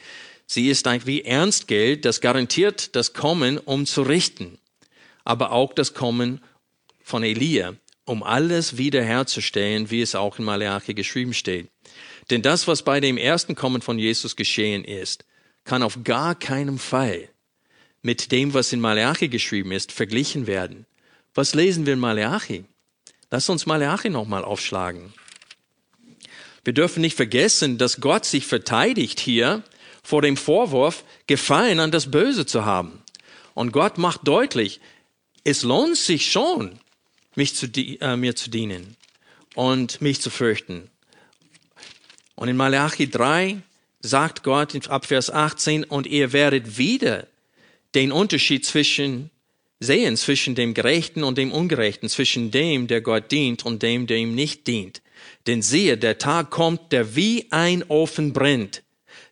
Sie ist ein wie Ernstgeld, das garantiert das Kommen, um zu richten, aber auch das Kommen von Elia, um alles wiederherzustellen, wie es auch in Malachi geschrieben steht. Denn das, was bei dem ersten Kommen von Jesus geschehen ist, kann auf gar keinen Fall mit dem, was in Malachi geschrieben ist, verglichen werden. Was lesen wir in Malachi? Lass uns Malachi nochmal aufschlagen. Wir dürfen nicht vergessen, dass Gott sich verteidigt hier vor dem Vorwurf, Gefallen an das Böse zu haben. Und Gott macht deutlich, es lohnt sich schon, mich zu, äh, mir zu dienen und mich zu fürchten. Und in Malachi 3 sagt Gott ab Vers 18, und ihr werdet wieder den Unterschied zwischen sehen zwischen dem Gerechten und dem Ungerechten, zwischen dem, der Gott dient und dem, der ihm nicht dient. Denn siehe, der Tag kommt, der wie ein Ofen brennt.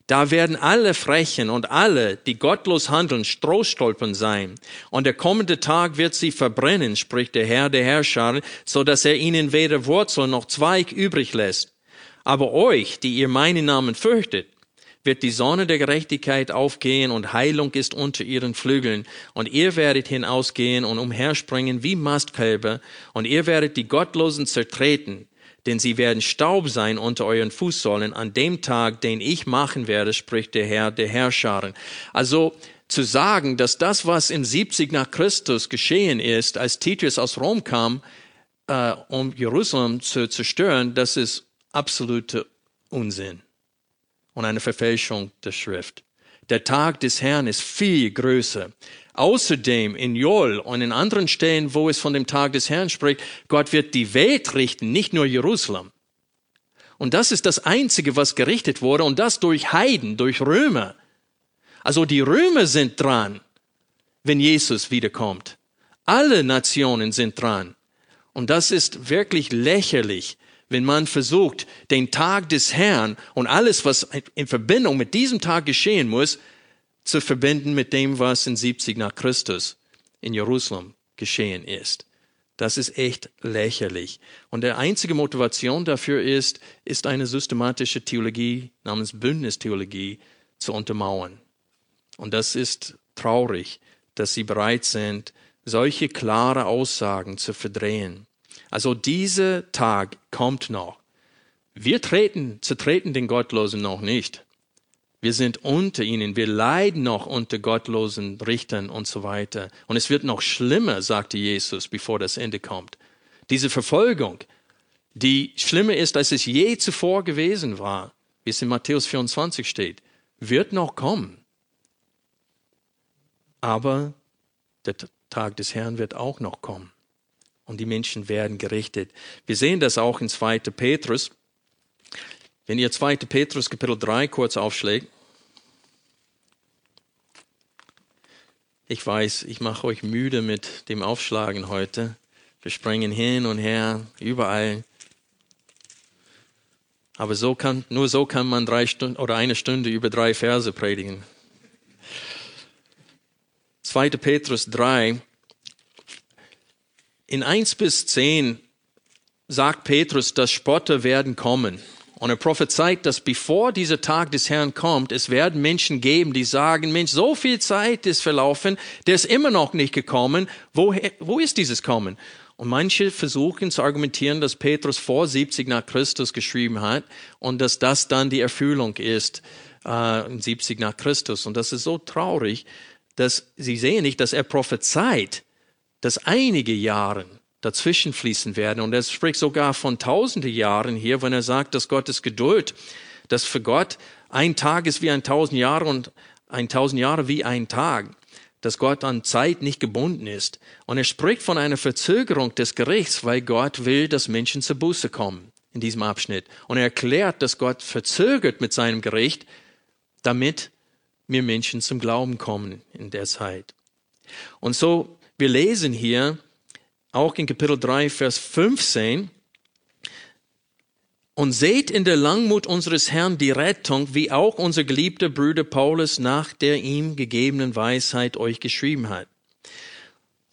Da werden alle Frechen und alle, die gottlos handeln, Strohstolpen sein. Und der kommende Tag wird sie verbrennen, spricht der Herr der Herrscher, so dass er ihnen weder Wurzel noch Zweig übrig lässt. Aber euch, die ihr meinen Namen fürchtet, wird die Sonne der Gerechtigkeit aufgehen und Heilung ist unter ihren Flügeln. Und ihr werdet hinausgehen und umherspringen wie Mastkälber und ihr werdet die Gottlosen zertreten, denn sie werden Staub sein unter euren Fußsohlen an dem Tag, den ich machen werde, spricht der Herr der Herrscharen. Also, zu sagen, dass das, was im 70 nach Christus geschehen ist, als Titus aus Rom kam, äh, um Jerusalem zu zerstören, das ist absolute Unsinn und eine Verfälschung der Schrift. Der Tag des Herrn ist viel größer. Außerdem in Joel und in anderen Stellen, wo es von dem Tag des Herrn spricht, Gott wird die Welt richten, nicht nur Jerusalem. Und das ist das Einzige, was gerichtet wurde, und das durch Heiden, durch Römer. Also die Römer sind dran, wenn Jesus wiederkommt. Alle Nationen sind dran. Und das ist wirklich lächerlich, wenn man versucht, den Tag des Herrn und alles, was in Verbindung mit diesem Tag geschehen muss, zu verbinden mit dem, was in 70 nach Christus in Jerusalem geschehen ist. Das ist echt lächerlich. Und der einzige Motivation dafür ist, ist eine systematische Theologie namens Bündnistheologie zu untermauern. Und das ist traurig, dass sie bereit sind, solche klare Aussagen zu verdrehen. Also dieser Tag kommt noch. Wir treten, zertreten den Gottlosen noch nicht. Wir sind unter ihnen, wir leiden noch unter gottlosen Richtern und so weiter. Und es wird noch schlimmer, sagte Jesus, bevor das Ende kommt. Diese Verfolgung, die schlimmer ist, als es je zuvor gewesen war, wie es in Matthäus 24 steht, wird noch kommen. Aber der Tag des Herrn wird auch noch kommen und die Menschen werden gerichtet. Wir sehen das auch in 2. Petrus. Wenn ihr 2. Petrus Kapitel 3 kurz aufschlägt. Ich weiß, ich mache euch müde mit dem Aufschlagen heute. Wir springen hin und her, überall. Aber so kann, nur so kann man drei Stunden oder eine Stunde über drei Verse predigen. 2. Petrus 3, in 1 bis 10 sagt Petrus, dass Spotter werden kommen. Und er prophezeit, dass bevor dieser Tag des Herrn kommt, es werden Menschen geben, die sagen, Mensch, so viel Zeit ist verlaufen, der ist immer noch nicht gekommen. Wo, wo ist dieses Kommen? Und manche versuchen zu argumentieren, dass Petrus vor 70 nach Christus geschrieben hat und dass das dann die Erfüllung ist, äh, 70 nach Christus. Und das ist so traurig, dass sie sehen nicht, dass er prophezeit, dass einige Jahre dazwischen fließen werden. Und er spricht sogar von tausende Jahren hier, wenn er sagt, dass Gottes Geduld, dass für Gott ein Tag ist wie ein tausend Jahre und ein tausend Jahre wie ein Tag, dass Gott an Zeit nicht gebunden ist. Und er spricht von einer Verzögerung des Gerichts, weil Gott will, dass Menschen zur Buße kommen in diesem Abschnitt. Und er erklärt, dass Gott verzögert mit seinem Gericht, damit wir Menschen zum Glauben kommen in der Zeit. Und so, wir lesen hier, auch in Kapitel 3, Vers 15, und seht in der Langmut unseres Herrn die Rettung, wie auch unser geliebter Bruder Paulus nach der ihm gegebenen Weisheit euch geschrieben hat.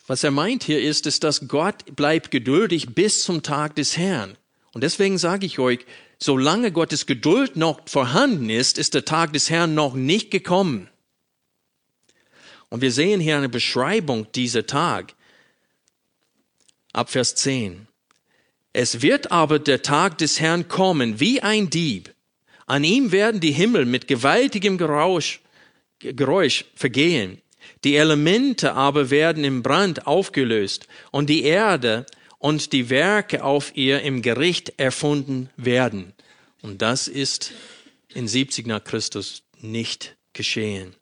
Was er meint hier ist, ist, dass Gott bleibt geduldig bis zum Tag des Herrn. Und deswegen sage ich euch, solange Gottes Geduld noch vorhanden ist, ist der Tag des Herrn noch nicht gekommen. Und wir sehen hier eine Beschreibung dieser Tag ab Vers 10. Es wird aber der Tag des Herrn kommen wie ein Dieb. An ihm werden die Himmel mit gewaltigem Geräusch, Geräusch vergehen. Die Elemente aber werden im Brand aufgelöst und die Erde und die Werke auf ihr im Gericht erfunden werden. Und das ist in 70 nach Christus nicht geschehen.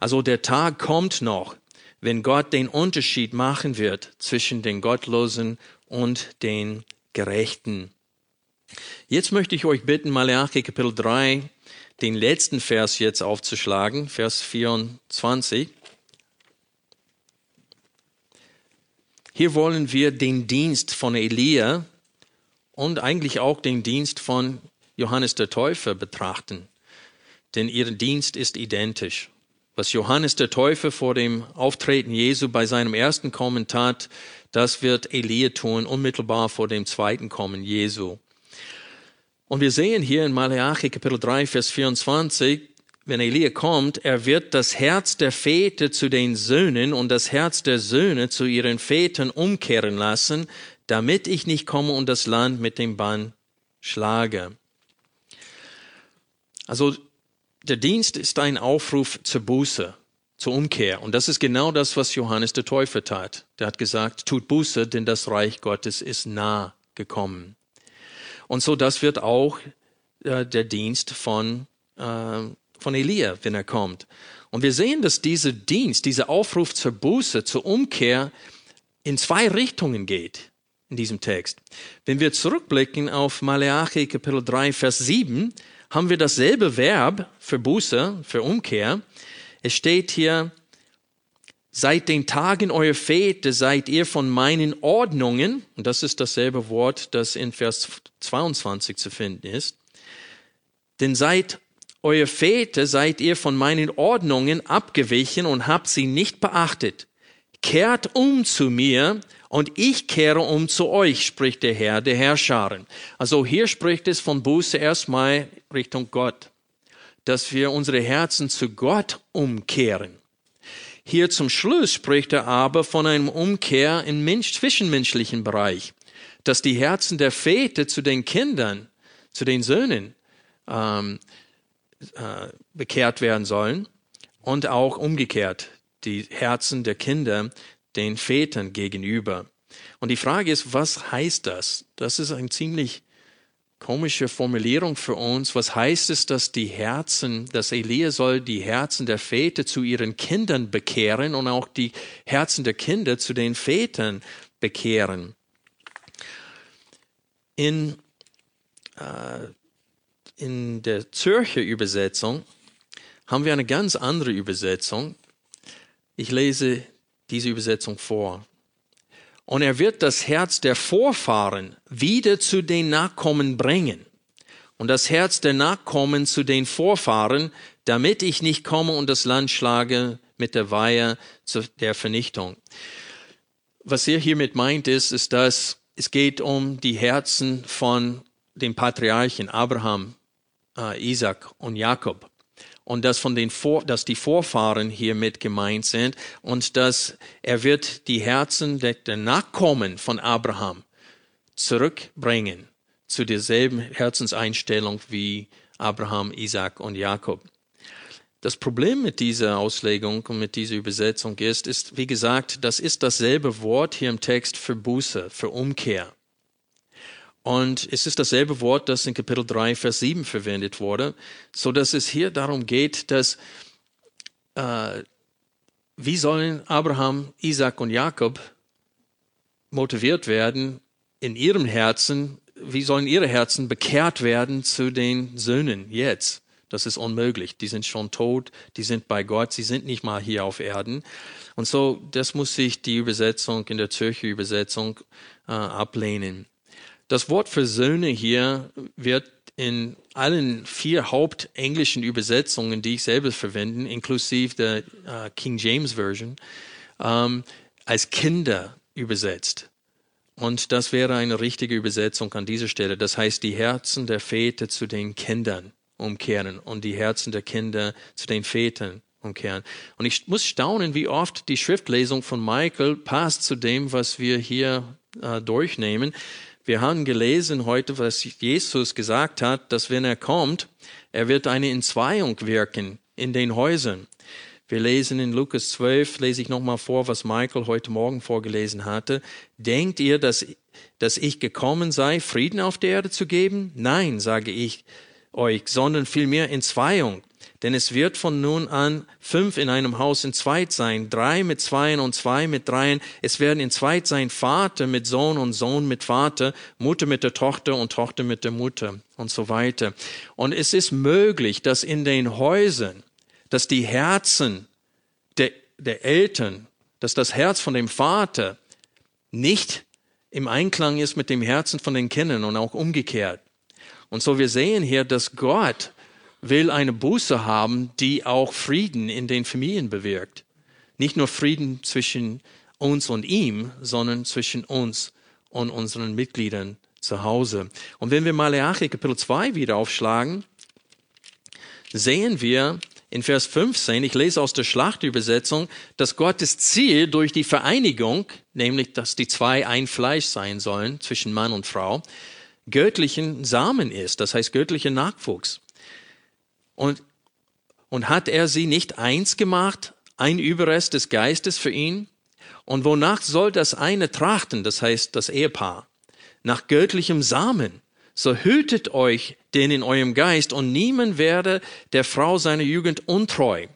Also der Tag kommt noch, wenn Gott den Unterschied machen wird zwischen den Gottlosen und den Gerechten. Jetzt möchte ich euch bitten, Malachi Kapitel 3, den letzten Vers jetzt aufzuschlagen, Vers 24. Hier wollen wir den Dienst von Elia und eigentlich auch den Dienst von Johannes der Täufer betrachten. Denn ihr Dienst ist identisch. Was Johannes der Täufer vor dem Auftreten Jesu bei seinem ersten Kommen tat, das wird Elia tun, unmittelbar vor dem zweiten Kommen Jesu. Und wir sehen hier in Malachi Kapitel 3, Vers 24, wenn Elia kommt, er wird das Herz der Väter zu den Söhnen und das Herz der Söhne zu ihren Vätern umkehren lassen, damit ich nicht komme und das Land mit dem Bann schlage. Also der Dienst ist ein Aufruf zur Buße, zur Umkehr. Und das ist genau das, was Johannes der Täufer tat. Der hat gesagt, tut Buße, denn das Reich Gottes ist nah gekommen. Und so das wird auch äh, der Dienst von, äh, von Elia, wenn er kommt. Und wir sehen, dass dieser Dienst, dieser Aufruf zur Buße, zur Umkehr in zwei Richtungen geht in diesem Text. Wenn wir zurückblicken auf Maleachi Kapitel 3, Vers 7, haben wir dasselbe Verb für Buße, für Umkehr. Es steht hier, seit den Tagen eurer Väter seid ihr von meinen Ordnungen, und das ist dasselbe Wort, das in Vers 22 zu finden ist, denn seit euer Väter seid ihr von meinen Ordnungen abgewichen und habt sie nicht beachtet. Kehrt um zu mir und ich kehre um zu euch, spricht der Herr, der Herrscharen. Also hier spricht es von Buße erstmal Richtung Gott, dass wir unsere Herzen zu Gott umkehren. Hier zum Schluss spricht er aber von einem Umkehr im Mensch zwischenmenschlichen Bereich, dass die Herzen der Väter zu den Kindern, zu den Söhnen ähm, äh, bekehrt werden sollen und auch umgekehrt die Herzen der Kinder den Vätern gegenüber. Und die Frage ist, was heißt das? Das ist eine ziemlich komische Formulierung für uns. Was heißt es, dass die Herzen, dass Elia soll die Herzen der Väter zu ihren Kindern bekehren und auch die Herzen der Kinder zu den Vätern bekehren? In, äh, in der Zürcher Übersetzung haben wir eine ganz andere Übersetzung. Ich lese diese Übersetzung vor. Und er wird das Herz der Vorfahren wieder zu den Nachkommen bringen und das Herz der Nachkommen zu den Vorfahren, damit ich nicht komme und das Land schlage mit der Weihe der Vernichtung. Was er hiermit meint ist, ist, dass es geht um die Herzen von den Patriarchen Abraham, äh, Isaac und Jakob. Und dass, von den Vor dass die Vorfahren hier mit gemeint sind und dass er wird die Herzen der, der Nachkommen von Abraham zurückbringen zu derselben Herzenseinstellung wie Abraham, Isaac und Jakob. Das Problem mit dieser Auslegung und mit dieser Übersetzung ist, ist, wie gesagt, das ist dasselbe Wort hier im Text für Buße, für Umkehr. Und es ist dasselbe Wort, das in Kapitel 3, Vers 7 verwendet wurde, so dass es hier darum geht, dass, äh, wie sollen Abraham, Isaac und Jakob motiviert werden, in ihrem Herzen, wie sollen ihre Herzen bekehrt werden zu den Söhnen jetzt? Das ist unmöglich. Die sind schon tot, die sind bei Gott, sie sind nicht mal hier auf Erden. Und so, das muss sich die Übersetzung in der Zürcher Übersetzung äh, ablehnen. Das Wort für Söhne hier wird in allen vier hauptenglischen Übersetzungen, die ich selber verwende, inklusive der äh, King James Version, ähm, als Kinder übersetzt. Und das wäre eine richtige Übersetzung an dieser Stelle. Das heißt, die Herzen der Väter zu den Kindern umkehren und die Herzen der Kinder zu den Vätern umkehren. Und ich muss staunen, wie oft die Schriftlesung von Michael passt zu dem, was wir hier äh, durchnehmen. Wir haben gelesen heute, was Jesus gesagt hat, dass wenn er kommt, er wird eine Entzweiung wirken in den Häusern. Wir lesen in Lukas 12, lese ich nochmal vor, was Michael heute Morgen vorgelesen hatte. Denkt ihr, dass, dass ich gekommen sei, Frieden auf der Erde zu geben? Nein, sage ich, euch, sondern vielmehr Entzweiung. Denn es wird von nun an fünf in einem Haus in zweit sein, drei mit zweien und zwei mit dreien. Es werden in zweit sein Vater mit Sohn und Sohn mit Vater, Mutter mit der Tochter und Tochter mit der Mutter und so weiter. Und es ist möglich, dass in den Häusern, dass die Herzen der, der Eltern, dass das Herz von dem Vater nicht im Einklang ist mit dem Herzen von den Kindern und auch umgekehrt. Und so wir sehen hier, dass Gott will eine Buße haben, die auch Frieden in den Familien bewirkt. Nicht nur Frieden zwischen uns und ihm, sondern zwischen uns und unseren Mitgliedern zu Hause. Und wenn wir Malachi Kapitel 2 wieder aufschlagen, sehen wir in Vers 15, ich lese aus der Schlachtübersetzung, dass Gottes Ziel durch die Vereinigung, nämlich dass die zwei ein Fleisch sein sollen zwischen Mann und Frau, göttlichen Samen ist, das heißt göttlicher Nachwuchs. Und, und hat er sie nicht eins gemacht, ein Überrest des Geistes für ihn? Und wonach soll das eine trachten, das heißt das Ehepaar? Nach göttlichem Samen. So hütet euch den in eurem Geist und niemand werde der Frau seiner Jugend untreu.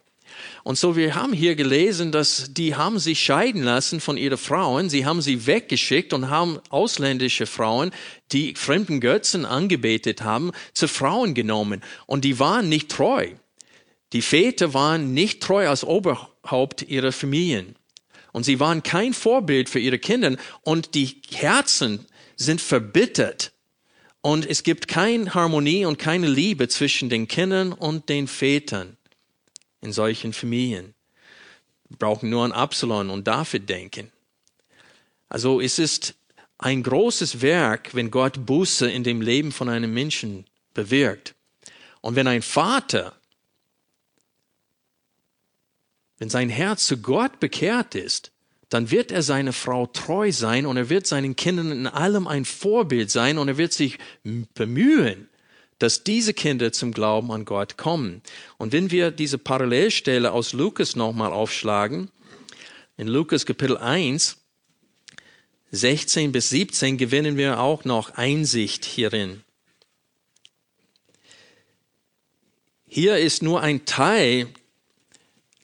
Und so, wir haben hier gelesen, dass die haben sich scheiden lassen von ihren Frauen. Sie haben sie weggeschickt und haben ausländische Frauen, die fremden Götzen angebetet haben, zu Frauen genommen. Und die waren nicht treu. Die Väter waren nicht treu als Oberhaupt ihrer Familien. Und sie waren kein Vorbild für ihre Kinder. Und die Herzen sind verbittert. Und es gibt keine Harmonie und keine Liebe zwischen den Kindern und den Vätern in solchen Familien. Wir brauchen nur an Absalom und David denken. Also es ist ein großes Werk, wenn Gott Buße in dem Leben von einem Menschen bewirkt. Und wenn ein Vater, wenn sein Herz zu Gott bekehrt ist, dann wird er seiner Frau treu sein und er wird seinen Kindern in allem ein Vorbild sein und er wird sich bemühen, dass diese Kinder zum Glauben an Gott kommen. Und wenn wir diese Parallelstelle aus Lukas nochmal aufschlagen, in Lukas Kapitel 1, 16 bis 17 gewinnen wir auch noch Einsicht hierin. Hier ist nur ein Teil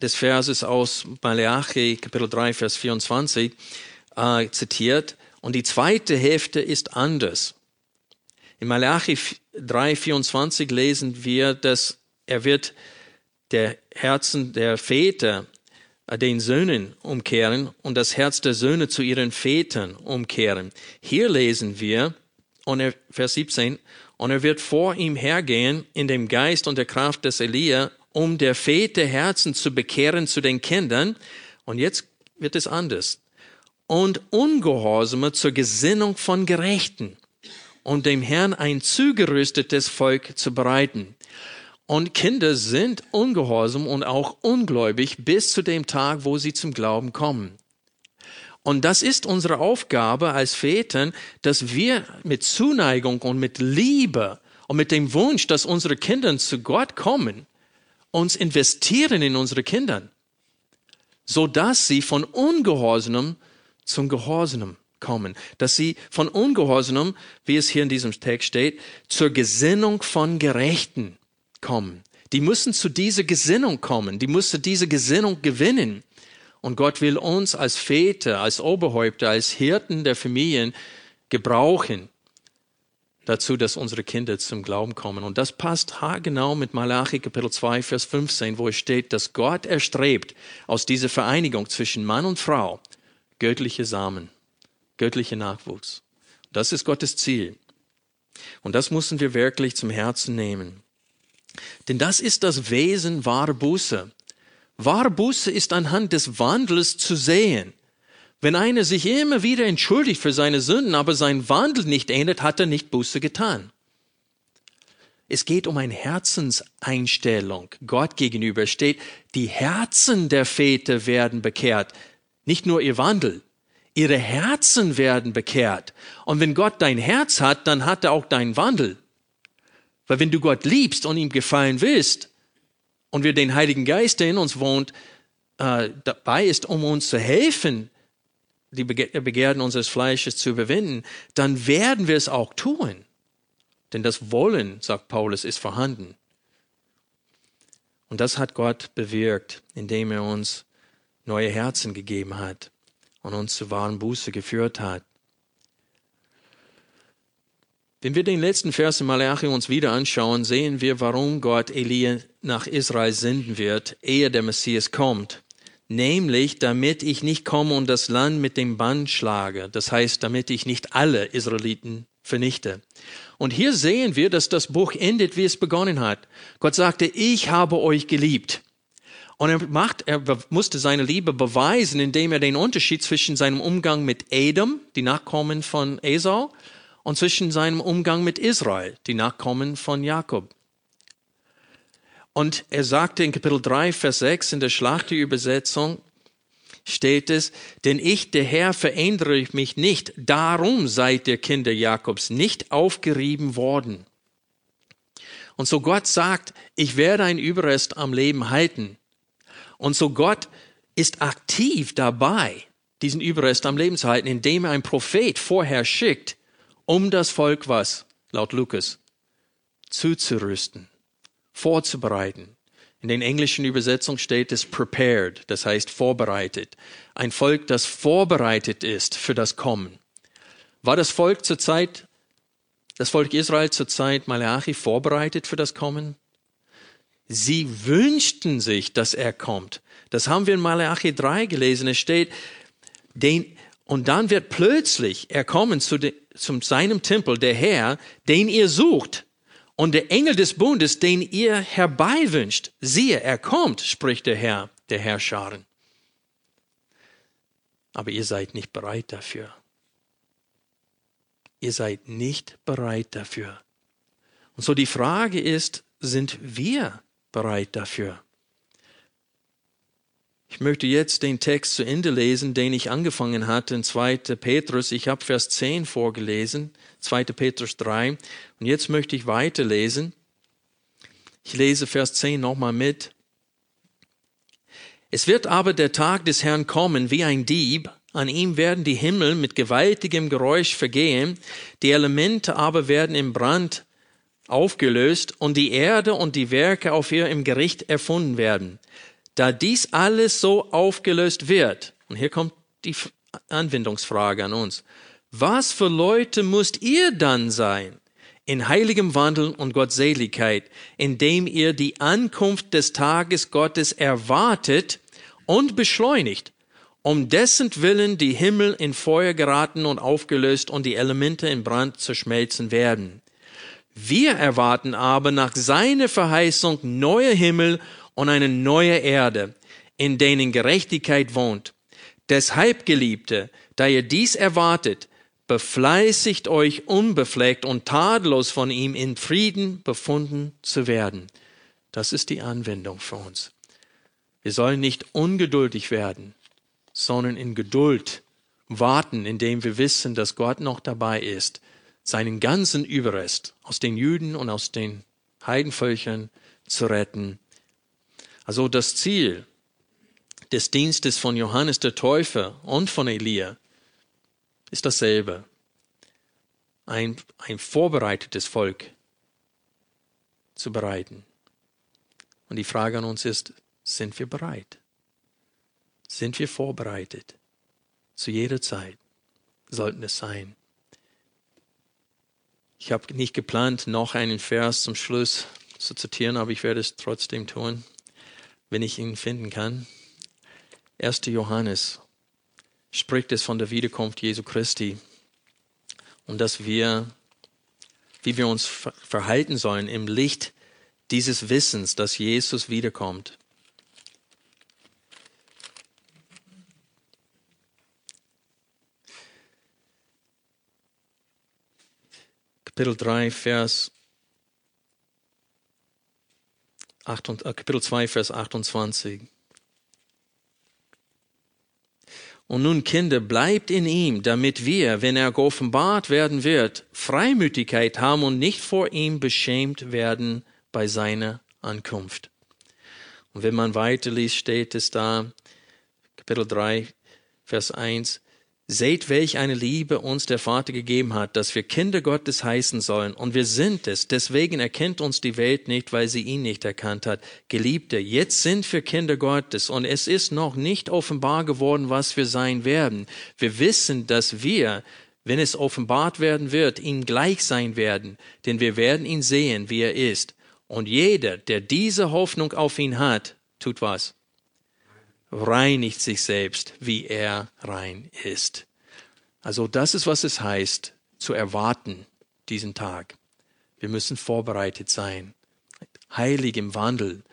des Verses aus Malachi Kapitel 3, Vers 24 äh, zitiert und die zweite Hälfte ist anders. In Malachi 3,24 lesen wir, dass er wird der Herzen der Väter äh, den Söhnen umkehren und das Herz der Söhne zu ihren Vätern umkehren. Hier lesen wir, und er, Vers 17, und er wird vor ihm hergehen in dem Geist und der Kraft des Elia, um der Väter Herzen zu bekehren zu den Kindern. Und jetzt wird es anders. Und Ungehorsame zur Gesinnung von Gerechten um dem Herrn ein zugerüstetes Volk zu bereiten. Und Kinder sind ungehorsam und auch ungläubig bis zu dem Tag, wo sie zum Glauben kommen. Und das ist unsere Aufgabe als Vätern, dass wir mit Zuneigung und mit Liebe und mit dem Wunsch, dass unsere Kinder zu Gott kommen, uns investieren in unsere Kinder, so dass sie von Ungehorsam zum Gehorsam kommen, dass sie von Ungehorsam, wie es hier in diesem Text steht, zur Gesinnung von Gerechten kommen. Die müssen zu dieser Gesinnung kommen, die müssen diese Gesinnung gewinnen. Und Gott will uns als Väter, als Oberhäupter, als Hirten der Familien gebrauchen dazu, dass unsere Kinder zum Glauben kommen. Und das passt haargenau mit Malachi Kapitel 2, Vers 15, wo es steht, dass Gott erstrebt aus dieser Vereinigung zwischen Mann und Frau göttliche Samen, göttliche Nachwuchs. Das ist Gottes Ziel. Und das müssen wir wirklich zum Herzen nehmen. Denn das ist das Wesen wahrer Buße. Wahre Buße ist anhand des Wandels zu sehen. Wenn einer sich immer wieder entschuldigt für seine Sünden, aber sein Wandel nicht ändert, hat er nicht Buße getan. Es geht um eine Herzenseinstellung. Gott gegenüber steht, die Herzen der Väter werden bekehrt, nicht nur ihr Wandel. Ihre Herzen werden bekehrt. Und wenn Gott dein Herz hat, dann hat er auch deinen Wandel. Weil wenn du Gott liebst und ihm gefallen willst, und wir den Heiligen Geist, der in uns wohnt, äh, dabei ist, um uns zu helfen, die Begehrten unseres Fleisches zu überwinden, dann werden wir es auch tun. Denn das Wollen, sagt Paulus, ist vorhanden. Und das hat Gott bewirkt, indem er uns neue Herzen gegeben hat und uns zu wahren Buße geführt hat. Wenn wir den letzten Vers in Malachi uns wieder anschauen, sehen wir, warum Gott Elia nach Israel senden wird, ehe der Messias kommt. Nämlich, damit ich nicht komme und das Land mit dem Bann schlage. Das heißt, damit ich nicht alle Israeliten vernichte. Und hier sehen wir, dass das Buch endet, wie es begonnen hat. Gott sagte, ich habe euch geliebt. Und er macht, er musste seine Liebe beweisen, indem er den Unterschied zwischen seinem Umgang mit Edom, die Nachkommen von Esau, und zwischen seinem Umgang mit Israel, die Nachkommen von Jakob. Und er sagte in Kapitel 3, Vers 6 in der Schlachterübersetzung, steht es, denn ich, der Herr, verändere mich nicht, darum seid ihr Kinder Jakobs nicht aufgerieben worden. Und so Gott sagt, ich werde ein Überrest am Leben halten. Und so Gott ist aktiv dabei, diesen Überrest am Leben zu halten, indem er einen Prophet vorher schickt, um das Volk was, laut Lukas, zuzurüsten, vorzubereiten. In den englischen Übersetzungen steht es prepared, das heißt vorbereitet. Ein Volk, das vorbereitet ist für das Kommen. War das Volk zur Zeit, das Volk Israel zur Zeit Malachi vorbereitet für das Kommen? Sie wünschten sich, dass er kommt. Das haben wir in Malachi 3 gelesen. Es steht, den, und dann wird plötzlich er kommen zu, de, zu seinem Tempel, der Herr, den ihr sucht. Und der Engel des Bundes, den ihr herbeiwünscht. Siehe, er kommt, spricht der Herr, der Herrscharen. Aber ihr seid nicht bereit dafür. Ihr seid nicht bereit dafür. Und so die Frage ist, sind wir bereit dafür? Ich möchte jetzt den Text zu Ende lesen, den ich angefangen hatte in 2. Petrus. Ich habe Vers 10 vorgelesen, 2. Petrus 3. Und jetzt möchte ich weiterlesen. Ich lese Vers 10 nochmal mit. Es wird aber der Tag des Herrn kommen wie ein Dieb, an ihm werden die Himmel mit gewaltigem Geräusch vergehen, die Elemente aber werden im Brand aufgelöst und die Erde und die Werke auf ihr im Gericht erfunden werden. Da dies alles so aufgelöst wird, und hier kommt die Anwendungsfrage an uns, was für Leute müsst ihr dann sein? In heiligem Wandel und Gottseligkeit, indem ihr die Ankunft des Tages Gottes erwartet und beschleunigt, um dessen Willen die Himmel in Feuer geraten und aufgelöst und die Elemente in Brand zerschmelzen werden. Wir erwarten aber nach seiner Verheißung neue Himmel und eine neue Erde, in denen Gerechtigkeit wohnt. Deshalb, Geliebte, da ihr dies erwartet, befleißigt euch unbefleckt und tadellos von ihm in Frieden befunden zu werden. Das ist die Anwendung für uns. Wir sollen nicht ungeduldig werden, sondern in Geduld warten, indem wir wissen, dass Gott noch dabei ist, seinen ganzen Überrest aus den Juden und aus den Heidenvölkern zu retten. Also das Ziel des Dienstes von Johannes der Täufer und von Elia ist dasselbe. Ein, ein vorbereitetes Volk zu bereiten. Und die Frage an uns ist, sind wir bereit? Sind wir vorbereitet? Zu jeder Zeit sollten es sein. Ich habe nicht geplant, noch einen Vers zum Schluss zu zitieren, aber ich werde es trotzdem tun, wenn ich ihn finden kann. 1. Johannes spricht es von der Wiederkunft Jesu Christi und dass wir, wie wir uns verhalten sollen im Licht dieses Wissens, dass Jesus wiederkommt. Kapitel 3, Vers 8, äh, Kapitel 2, Vers 28. Und nun, Kinder, bleibt in ihm, damit wir, wenn er geoffenbart werden wird, Freimütigkeit haben und nicht vor ihm beschämt werden bei seiner Ankunft. Und wenn man weiterliest, steht es da, Kapitel 3, Vers 1, Seht, welch eine Liebe uns der Vater gegeben hat, dass wir Kinder Gottes heißen sollen. Und wir sind es. Deswegen erkennt uns die Welt nicht, weil sie ihn nicht erkannt hat. Geliebte, jetzt sind wir Kinder Gottes. Und es ist noch nicht offenbar geworden, was wir sein werden. Wir wissen, dass wir, wenn es offenbart werden wird, ihm gleich sein werden. Denn wir werden ihn sehen, wie er ist. Und jeder, der diese Hoffnung auf ihn hat, tut was? Reinigt sich selbst, wie er rein ist. Also das ist, was es heißt, zu erwarten, diesen Tag. Wir müssen vorbereitet sein, heilig im Wandel.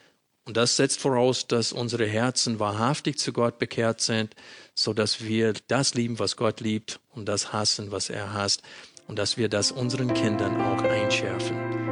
Und das setzt voraus, dass unsere Herzen wahrhaftig zu Gott bekehrt sind, so dass wir das lieben, was Gott liebt und das hassen, was er hasst und dass wir das unseren Kindern auch einschärfen.